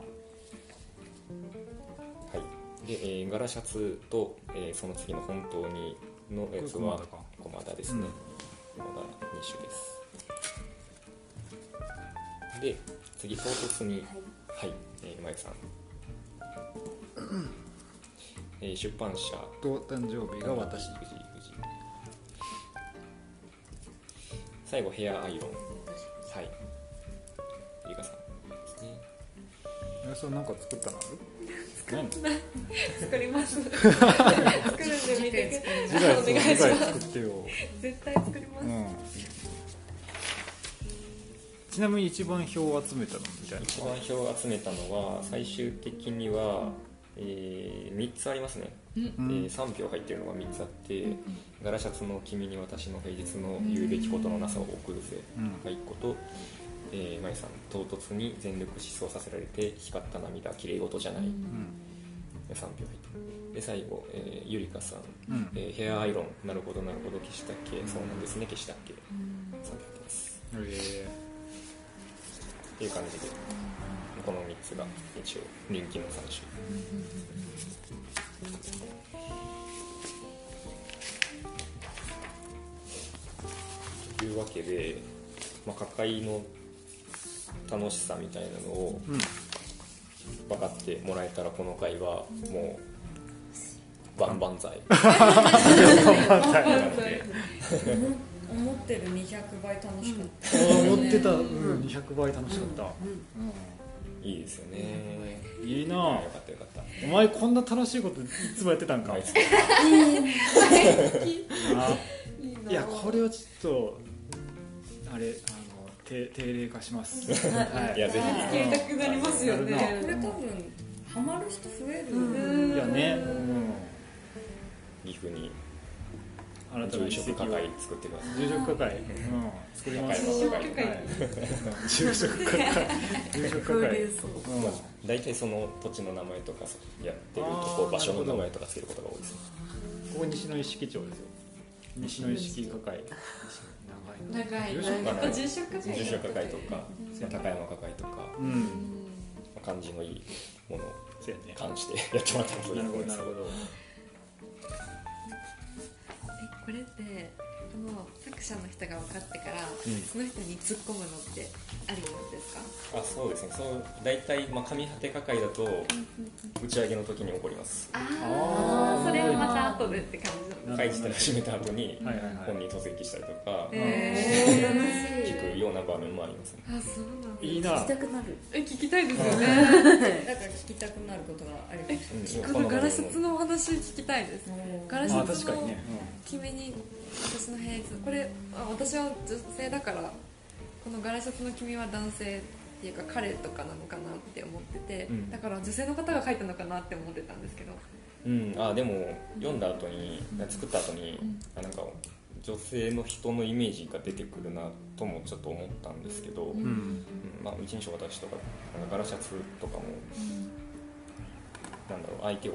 さい。で、えー、柄シャツと、えーその次の本当にのやつは駒田か。駒田ですね、駒田2種ですで次唐突にはい、えー、まゆさん。えー出版社。と誕生日が私。藤井藤井。最後ヘアアイロン。はい。ゆかさんですね。えそれなんか作ったのある？作ります。作るんで見てくだ次回さい。お願いします作ってよ、絶対作ります。うん、ちなみに一番票を集めたのみたいな。一番票を集めたのは最終的には、え3つありますね、うん。えー3票入ってるのが3つあって「柄シャツの君に私の平日の言うべきことのなさを送るぜ」うん。が1個と、えー、まゆさん「唐突に全力疾走させられて光った涙きれい事じゃない」で3票入ってる。で最後、えーゆりかさん、うん。えーヘアアイロン。なるほどなるほど。消したっけ、そうなんですね。消したっけ、3票入ってます。えっていう感じで、この3つが一応人気の3種。というわけで、まあ、課会の楽しさみたいなのをうん。分かってもらえたらこの回はもう万々歳 思ってる200倍楽しかった、ああ持ってた、うん、200倍楽しかった、いいですよね。うんいいな。よかったよかった。お前こんな楽しいこといつもやってたんか。いやこれはちょっとあれあの定定例化します。はい。やぜひやりたくなりますよねやこれ多分ハマる人増える、いやね、岐阜にうん、新たな住職一石を課会作ってください。住職課会、うん、作ります住職課会はい住職課会住職課会、うん。まあ、大体その土地の名前とかやってるとこ場所の名前とかつけることが多いですここ西の一色町ですよ。西の一色課会長長い。住職課会住職課会住職課会とか、まあ高山課会とか、感じのいいものをそうやね。関してやってもらったらといいなると思います。ほどなるほどこれってこの作者の人が分かってから、ん。その人に突っ込むのってありなんですか？あそうですね。そう大体、まあ、上果て課会だと打ち上げの時に起こります。ああー。それはまた後でって感じなの会自体始めた後に本人突撃したりとかえ聞くような場面もありますね。ー、あそうなんだ。いいな。聞きたくなる。え聞きたいですよね。だから聞きたくなることがありますうん。このガラシャツのお話聞きたいですガラシあャツの確かにね、君に私の平日これあ私は女性だからこのガラシャツの君は男性っていうか彼とかなのかなって思ってて、うん。だから女性の方が書いたのかなって思ってたんですけど。うん、あでも読んだ後に作った後に、あなんか女性の人のイメージが出てくるなともちょっと思ったんですけど、うん。うん。うんまあ、一日私とかなんかガラシャツとかも、なんだろう相手を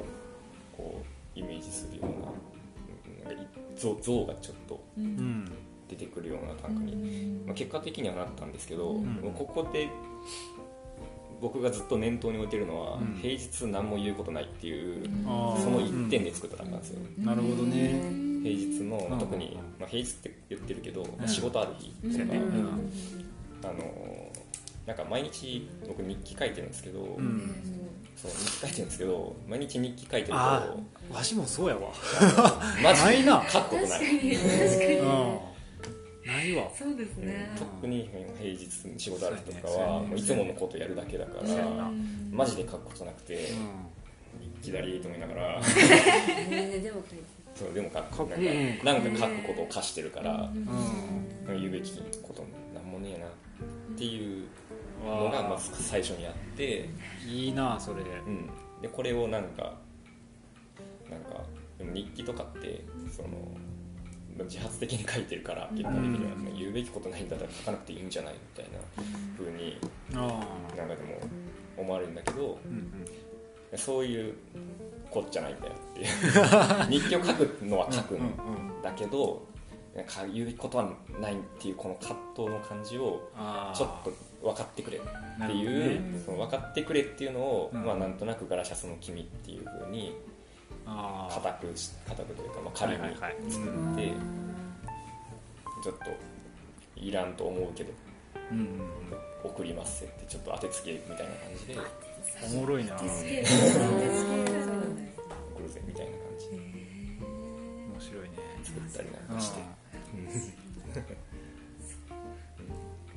こうイメージするようななんかい像像がちょっとうん。出てくるような短歌に、まあ、結果的にはなったんですけど、ん。もうここで僕がずっと念頭に置いてるのは、うん。平日何も言うことないっていう、その一点で作った短歌なんですよ、なるほどね。平日の、特に、まあ、平日って言ってるけど、まあ仕事ある日とか、あのーなんか毎日僕日記書いてるんですけど、うんそう日記書いてるんですけど毎日日記書いてるあとわしもそうやわ。マジでないな。書くことない？確かに確かに。うん。ないわ。そうですね。特に平日に仕事ある日とかはもういつものことやるだけだからそうやな。マジで書くことなくてうん日記だりと思いながら。ねでも書いてそうでも書く書くなんかなんか書くことを課してるからうん。言うべきことなんもねえなっていうのがまわず最初にあって。あいいなそれ。うん、でこれをなんかなんかでも日記とかってその自発的に書いてるから結果的には、うん。言うべきことないんだったら書かなくていいんじゃないみたいな風にあなんかでも思われるんだけどあうん。そういうこっちゃないんだよっていう。日記を書くのは書くんだけどなんか言うことはないっていうこの葛藤の感じをちょっと分かってくれっていう、ね。その分かってくれっていうのを、うん。まあ、なんとなくガラシャツの君っていうふうに固くし固くというか、まあ、仮にはいはい。はい作って、ちょっといらんと思うけどうんうん送りますってちょっと当てつけみたいな感じで。送うんおもろいな。面手付け手付けそうねるぜみたいな感じ。で白いね。作ったりなんかして、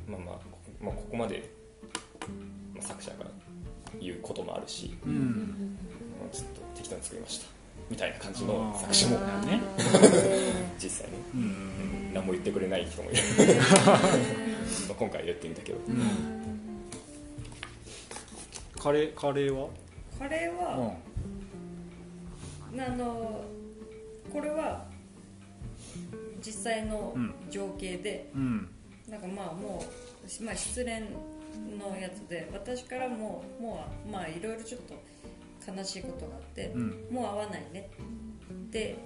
まあまあまあ、ここまで、まあ、作者が言うこともあるし、うん。うんまあ、ちょっと適当に作りました。みたいな感じの作詞もね。実際ね。うん。うん何も言ってくれない人もいる。まあ今回やってみたけど、カレーカレーは？これは、あのこれは実際のうん。情景で、うん。なんかまあもう、まあ、失恋のやつで私からももうまあいろいろちょっと悲しいことがあって、うん。もう会わないね。って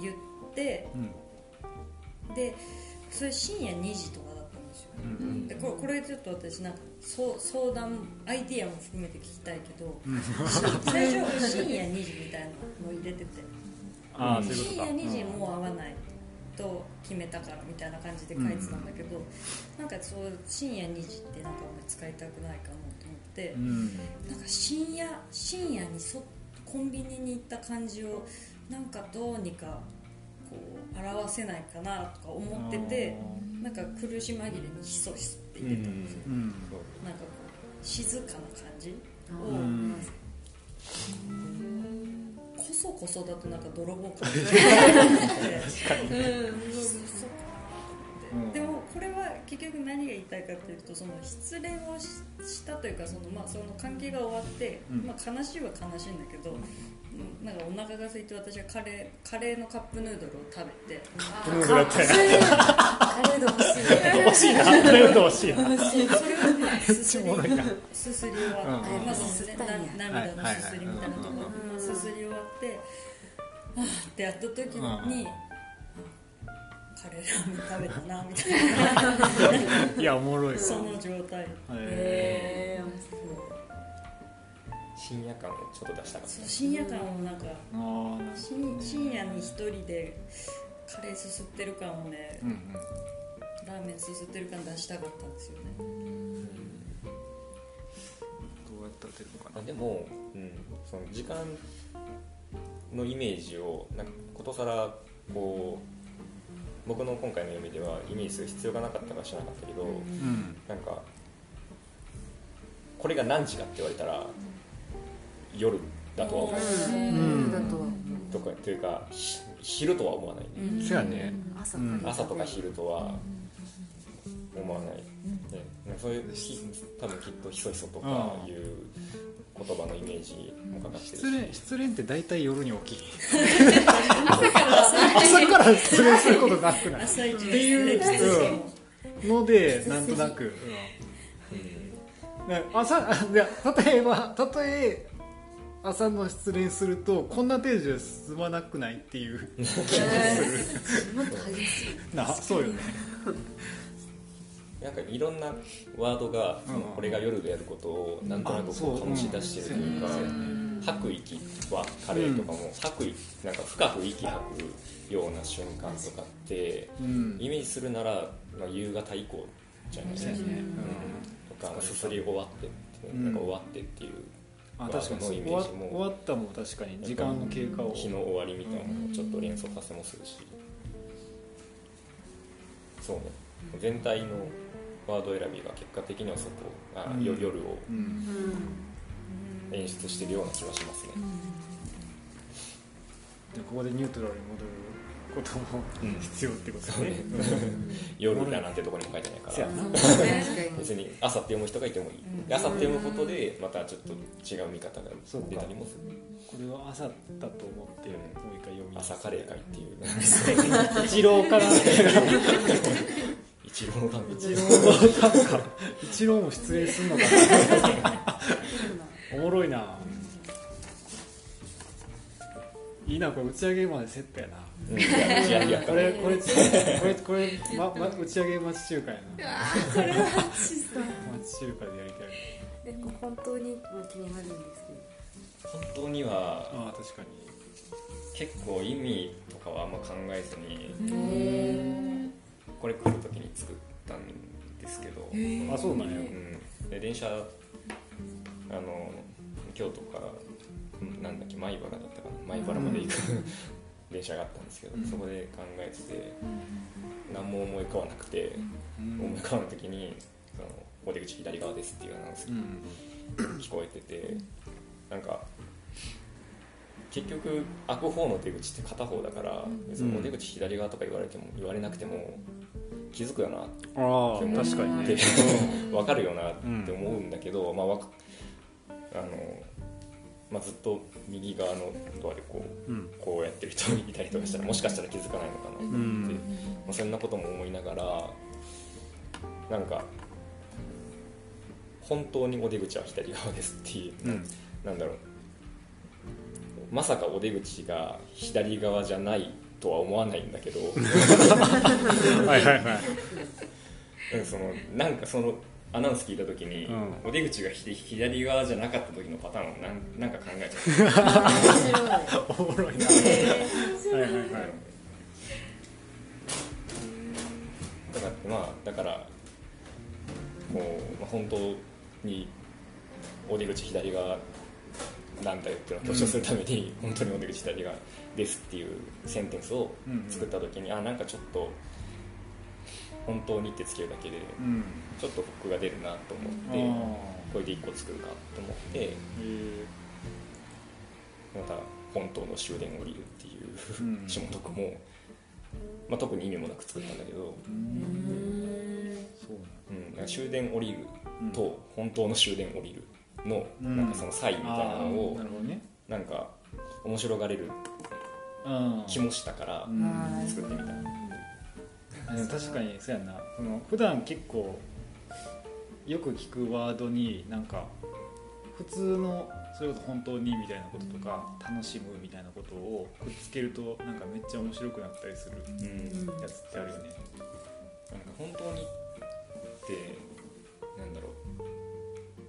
言ってうん。でそれ深夜2時とかだったんですよ。うんでこれこれちょっと私なんか相談アイディアも含めて聞きたいけど 最初深夜2時みたいなの入れてて。深夜2時もう会わないと決めたからみたいな感じで書いてたんだけど、なんかそう深夜2時ってなんか俺使いたくないかもと思って、うん。なんか深夜深夜にそコンビニに行った感じをなんかどうにかこう表せないかなとか思っててなんか苦し紛れにひそひそって言ってたんですよ、うん。なんかこう静かな感じを、そこそだとなんか泥棒感じがうんそううん。でもこれは結局何が言いたいかというとその失恋をししたというかその,、まあ、その関係が終わって、うん。まあ、悲しいは悲しいんだけど、うんなんかお腹が空いて私はカレーカレーのカップヌードルを食べて。プルードだったよカレード欲しい欲しいなプルード欲しい。な。それすすりすすり終わって、うん。まあすったんやな涙のすすりみたいなとこ。ろ、はいまあすすり終わってあーってやった時に、うん。カレーラーメン食べたなみたいな。いやおもろい。わその状態。へへえ面深夜感をちょっと出したかっそう深夜感をなんかあー深深夜に一人でカレーすすってる感をね、うんうん。ラーメンすすってる感出したかったんですよね。どうやったら出るのかたあでも、うん、その時間のイメージをなんかことさらこう僕の今回の読みではイメージする必要がなかったかしなかったけど、うん。なんかこれが何時かって言われたら夜だとは思う。とかというか昼とは思わない、うん。そうやね朝とか昼とは思わない、ね、そういう多分きっとひそひそとかいう言葉のイメージもかかってるし失恋失恋って大体夜に起き朝から失恋することなくないっていううのでなん。となく、うん。朝いや例えば例え朝の失恋するとこんな定時で進まなくないっていう。気がするもっと激しいなそうよね。なんかいろんなワードが、うんこれが夜でやることをなんとなくこうう醸し出してるというか、うん。吐く息はカレーとかも、吐く息なんか深く息吐くような瞬間とかってうん。イメージするなら、まあ、夕方以降じゃないですか、そうやね。とか、まあすすり終わってって、うん。なんか終わってっていうあ確かにのイメ終わージも。終わったも確かに時間の経過を。日の終わりみたいなのをちょっと連想させもするし、そうね。全体のワード選びが結果的にはそこあ、うん。よ夜をうん。演出してるような気がしますね、でここでニュートラルに戻ることもうん必要ってことですね。そうね。夜だなんてとこにも書いてないから。別に朝って読む人がいてもいい、で朝って読むことでまたちょっと違う見方が出たりもする。これは朝だと思ってもう一回読みます。朝カレー会っていう。一郎か。ら一郎のため一郎のなんか。一郎も失礼すんのかな。おもろいな。いいなこれ打ち上げまでセットやなうん。いやいやいやこれ これこれこれ、まま、打ち上げ町中華やなこれはシスト町中華でやりたい。で本当にも気になるんですけど本当にはああ確かに結構意味とかはあんま考えずにへこれ来る時に作ったんですけど、あそうなんや。うん、で電車あの京都からんなんだっけ米原だったかな。米原まで行く、電車があったんですけど、そこで考えてて何も思い浮かばなくて、思い浮かばない時にその「お出口左側です」っていうアナウンスうん。聞こえててなんか結局開く方の出口って片方だから別にお出口左側とか言われても言われなくても気づくよなああ確かにね。って 分かるよなって思うんだけど、まああのまあ、ずっと右側のドアでこううん。こうやってる人いたりとかしたらもしかしたら気づかないのかなと思って、うん。まあ、そんなことも思いながらなんか本当にお出口は左側ですっていう、うん。なんだろう。まさかお出口が左側じゃないとは思わないんだけど。はいはいはい。うんそのなんかそのアナウンス聞いた時に、うん。お出口がひ左側じゃなかった時のパターンをなんなんか考えちゃうおもろいな。はいはいはい。だからまあだからこう、まあ、本当にお出口左側なんだよっていうのを強調するために、本当にお出口左側ですっていうセンテンスを作った時に、あなんかちょっと本当にってつけるだけでうん。ちょっとフックが出るなとあ思ってあこれで1個作るかと思ってへまた本当の終電降りるっていううん。下のとこも、まあ、特に意味もなく作ったんだけど、ううん、終電降りると本当の終電降りるの、うん。なんかそのサインみたいなのをなね。なんか面白がれるうん。気もしたからうん。作ってみた、でも確かにそう。やな。その普段結構よく聞くワードになんか普通のそれこそ本当にみたいなこととか楽しむみたいなことをくっつけるとなんかめっちゃ面白くなったりするうん。なんかやつってあるよね。本当にってなんだろう。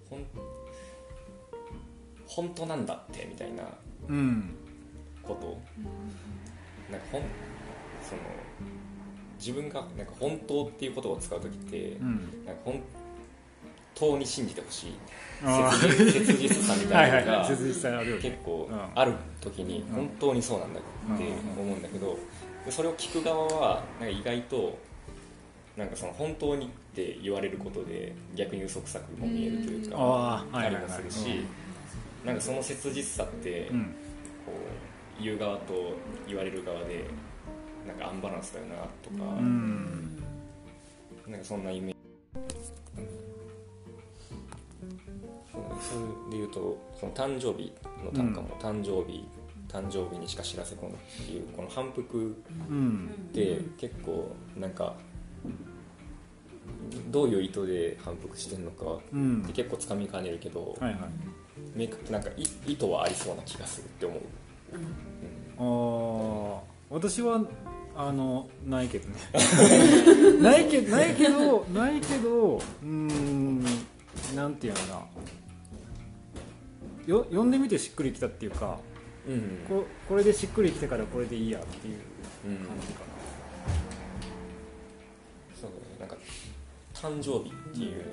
ほん本当なんだってみたいなうん。こと。なんかほんその自分がなんか本当っていう言葉を使う時って、うん。なんか本当に信じてほしい。切実さみたいなのが切実さあるよね。結構うん。ある時に本当にそうなんだって思うんだけどでそれを聞く側はなんか意外となんかその本当にって言われることで逆に嘘くさくも見えるというかああはありいはい。はいもするしなんかその切実さってうん。こう言う側と言われる側でなんかアンバランスだよなとか、うん。なんかそんなイメージ、それで言うとその誕生日の短歌も、誕生日誕生日にしか知らせこぬっていうこの反復うん。って結構なんかどういう意図で反復してるのかうん。って結構つかみかねるけど、はいはい。なんかい意図はありそうな気がするって思う、ああ私はあのないけどね。ないけどないけどないけどうーんなんていうのかなよ読んでみてしっくりきたっていうかうんうん。ここれでしっくりきてからこれでいいやっていううん感じかそうだねな。んか誕生日っていう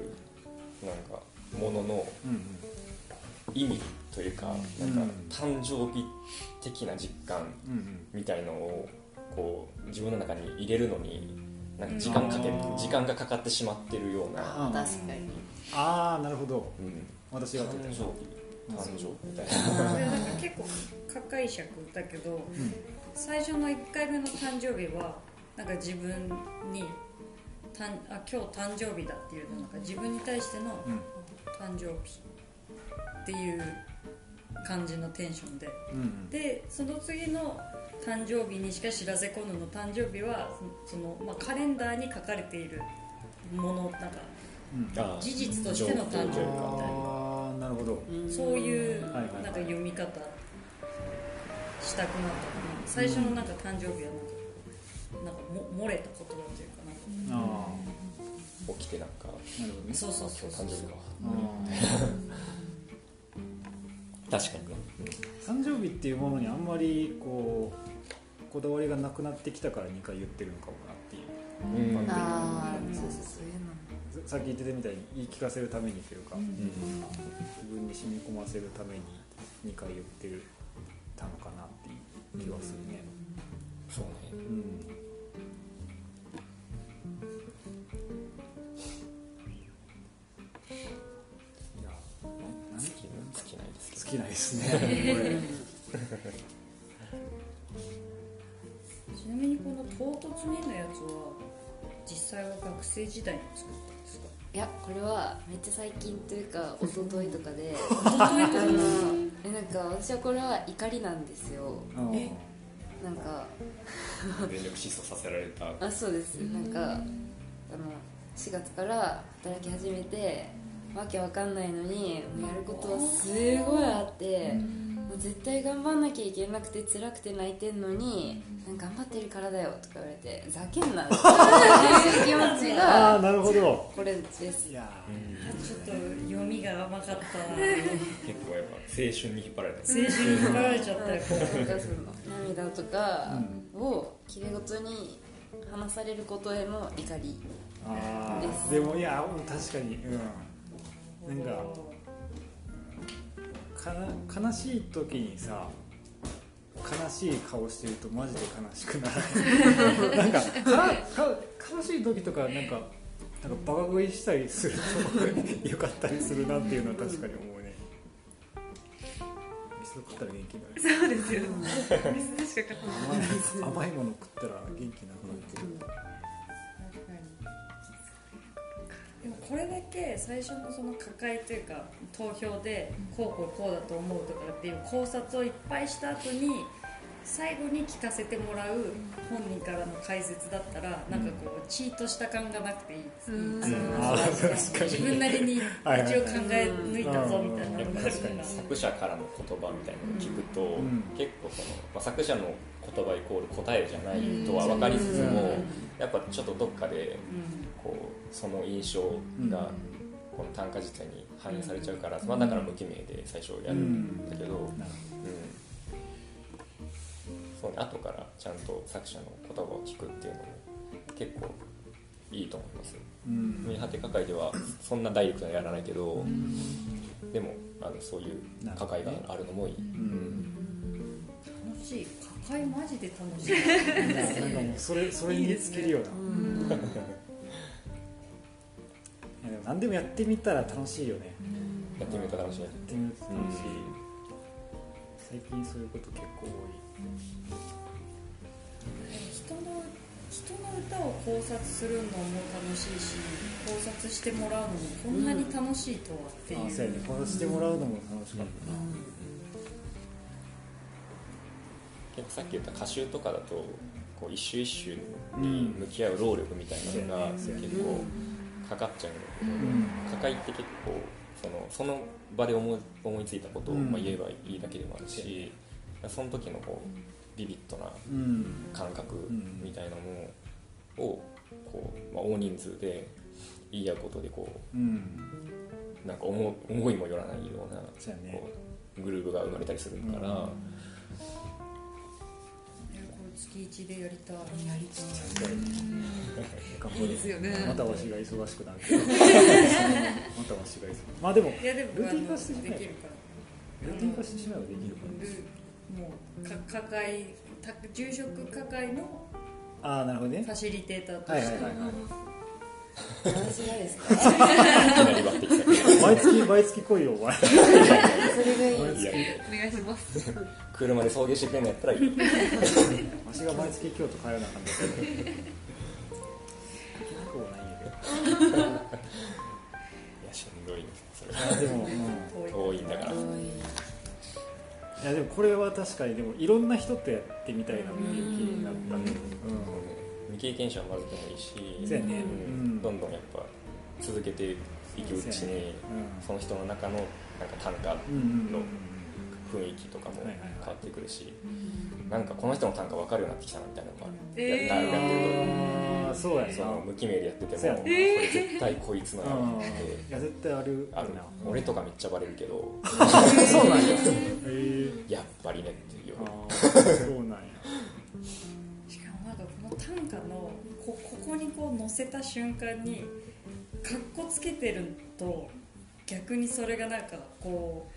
なんかもののなうん意味とというかうん。なんか誕生日的な実感みたいのをこう自分の中に入れるのになんか時間かけうん。時間がかかってしまってるような、あ確かに。ああなるほど。うん、私が誕生日。誕生日みたいな。それなんか結構か解釈だけど、最初の1回目の誕生日はなんか自分にたんあ今日誕生日だっていうのなんか自分に対してのうん。誕生日っていう感じのテンションで。うんうん。でその次の誕生日にしか知らせこぬの誕生日はその、まあ、カレンダーに書かれているものなんかうん。事実としての誕生日みたいな。ああなるほど。そういうなんか読み方したくなった。最初のなんか誕生日はなんかなんかも漏れた言葉というかなんか。あ起きてなんかあなるほどね。そうそうそうそう。今日誕生日かあ 確かにね。ー誕生日っていうものにあんまりこうこだわりがなくなってきたから2回言ってるのかもなっていう。うん。ああそうそうそう。いうの。さっき言ってたみたいに言い聞かせるためにというか、うん自分に染み込ませるために2回言ってるたのかなっていう気はするね。そうね。うんきないですけ好きないですね。ちなみにこの唐突にのやつは実際は学生時代に作ったんですか？いやこれはめっちゃ最近というか一昨日とかで。一昨日とかあのえなんか私はこれは怒りなんですよ。え？なんか。ど全力疾走させられた。あそうです。なんかあの4月から働き始めてわけわかんないのにやることはすごいあってもう絶対頑張んなきゃいけなくて辛くて泣いてんのに頑張ってるからだよとか言われてざけんなって いう気持ちああがなるほど。これです。いやちょっと読みが甘かったな結構やっぱ青春に引っ張られた。青春に引っ張られちゃったよ。なんかその涙とかをきれいごとに話されることへの怒りあです。ーでもいや確かに。うんなんかかな悲しい時にさ悲しい顔してるとマジで悲しくなる なんかかか悲しい時とかなんかなんかバカ食いしたりするとよかったりするなっていうのは確かに思うね。水食ったら元気になる。そうですよ 水でしか勝たない甘いもの食ったら元気なくなるけどでもこれだけ最初のその抱えというか投票でこうこうこうだと思うとかっていう考察をいっぱいした後に最後に聞かせてもらう本人からの解説だったらなんかこうチートした感がなくていい。うん。自分なりに一応考え抜いたぞみたいなやっぱのがあるから作者からの言葉みたいなのを聞くと、ん。結構その、まあ、作者の言葉イコール答えじゃないとは分かりつつも、やっぱちょっとどっかでこうその印象がこの短歌自体に反映されちゃうから、まあ、だから無記名で最初やるんだけど、うん。なるそうね。後からちゃんと作者の言葉を聞くっていうのも結構いいと思います。うん。見果て抱えではそんなダイレクトにはやらないけど、でもあのそういう抱えがあるのもいい、うん。楽しい。抱えマジで楽しい。なんかもうそれそれに尽きるような、いやでも何でもやってみたら楽しいよね、やってみると楽しい。やってみると楽しい、最近そういうこと結構人の人の歌を考察するのも楽しいし考察してもらうのもこんなに楽しいとはっていう、多いあそうやね。こうしてもらうのも楽しかったな、結構さっき言った歌集とかだとこう一首一首に向き合う労力みたいなのが結構かかっちゃうんだけど、うん。抱えって結構そのその場で思い思いついたことをうん。まあ言えばいいだけでもあるし、その時のこうビビッドなうん。感覚みたいなものをこう、まあ、大人数で言い合うことでこうん。うなんか思思いもよらないようなこうグルーブが生まれたりするから、いやこれ月一でやりたい。やりたい。いいですよね。またわしが忙しくなる。けどまたわしが忙しいまあでもいやでもルーティン化してねできるから。ルーティン化してしまえばできるかルもうか課会た住職課会のああなるほどね。ファシリテーターとして、はいはいはいはい毎月毎月来いよお前。それがいい。お願いします。車で送迎してくれんのやったらいい。わしが毎月京都帰らなあかんだけど結構ないん。やけどいやしんどいそれ。あでも、うん。遠いんだから。遠い。いやでもこれは確かにでもいろんな人とやってみたいなっていう気になったね未経験者はまずでもいいしそうやね。うん。うん。どんどんやっぱ続けていくうちにその人の中のなんか短歌の雰囲気とかも変わってくるしなんかこの人の短歌分かるようになってきたなみたいなのがえー。ややってるああそうやその無記名でやっててもこれ絶対こいつのやろって。や絶対あるある。な俺とかめっちゃバレるけど。そうなんや。やっぱりねっていうああそうなんやこの短歌のこここにこう載せた瞬間にかっこつけてると逆にそれがなんかこ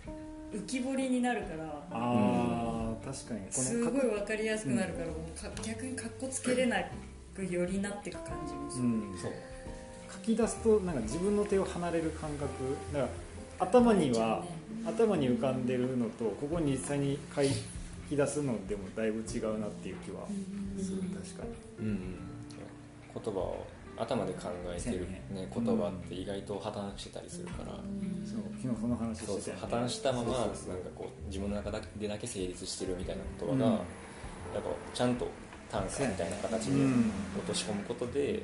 う浮き彫りになるからああ確かに。こすのごい分かりやすくなるからもうか逆にかっこつけれなくよりなっていく感じもする、うんそう。書き出すとなんか自分の手を離れる感覚。だから頭には頭に浮かんでるのとここに実際に書き出すのでもだいぶ違うなっていう気はする確かに。うん言葉を頭で考えてる、ね、言葉って意外と破綻してたりするから、そう昨日その話してたよね。そうそう破綻したままなんかこう自分の中でだけ成立してるみたいな言葉が、うん。やっぱちゃんと短歌みたいな形でうん。落とし込むことで、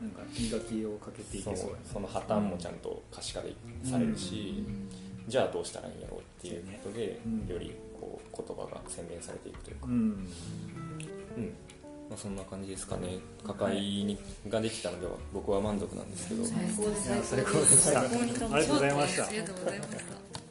なんか磨きをかけていけそうやその破綻もちゃんと可視化でされるし、じゃあどうしたらいいんやろうっていうことで、うん。よりこう言葉が洗練されていくというか、うん。うん。まあ、そんな感じですかね。抱えにができたのでは僕は満足なんですけど、最高でした。ありがとうございました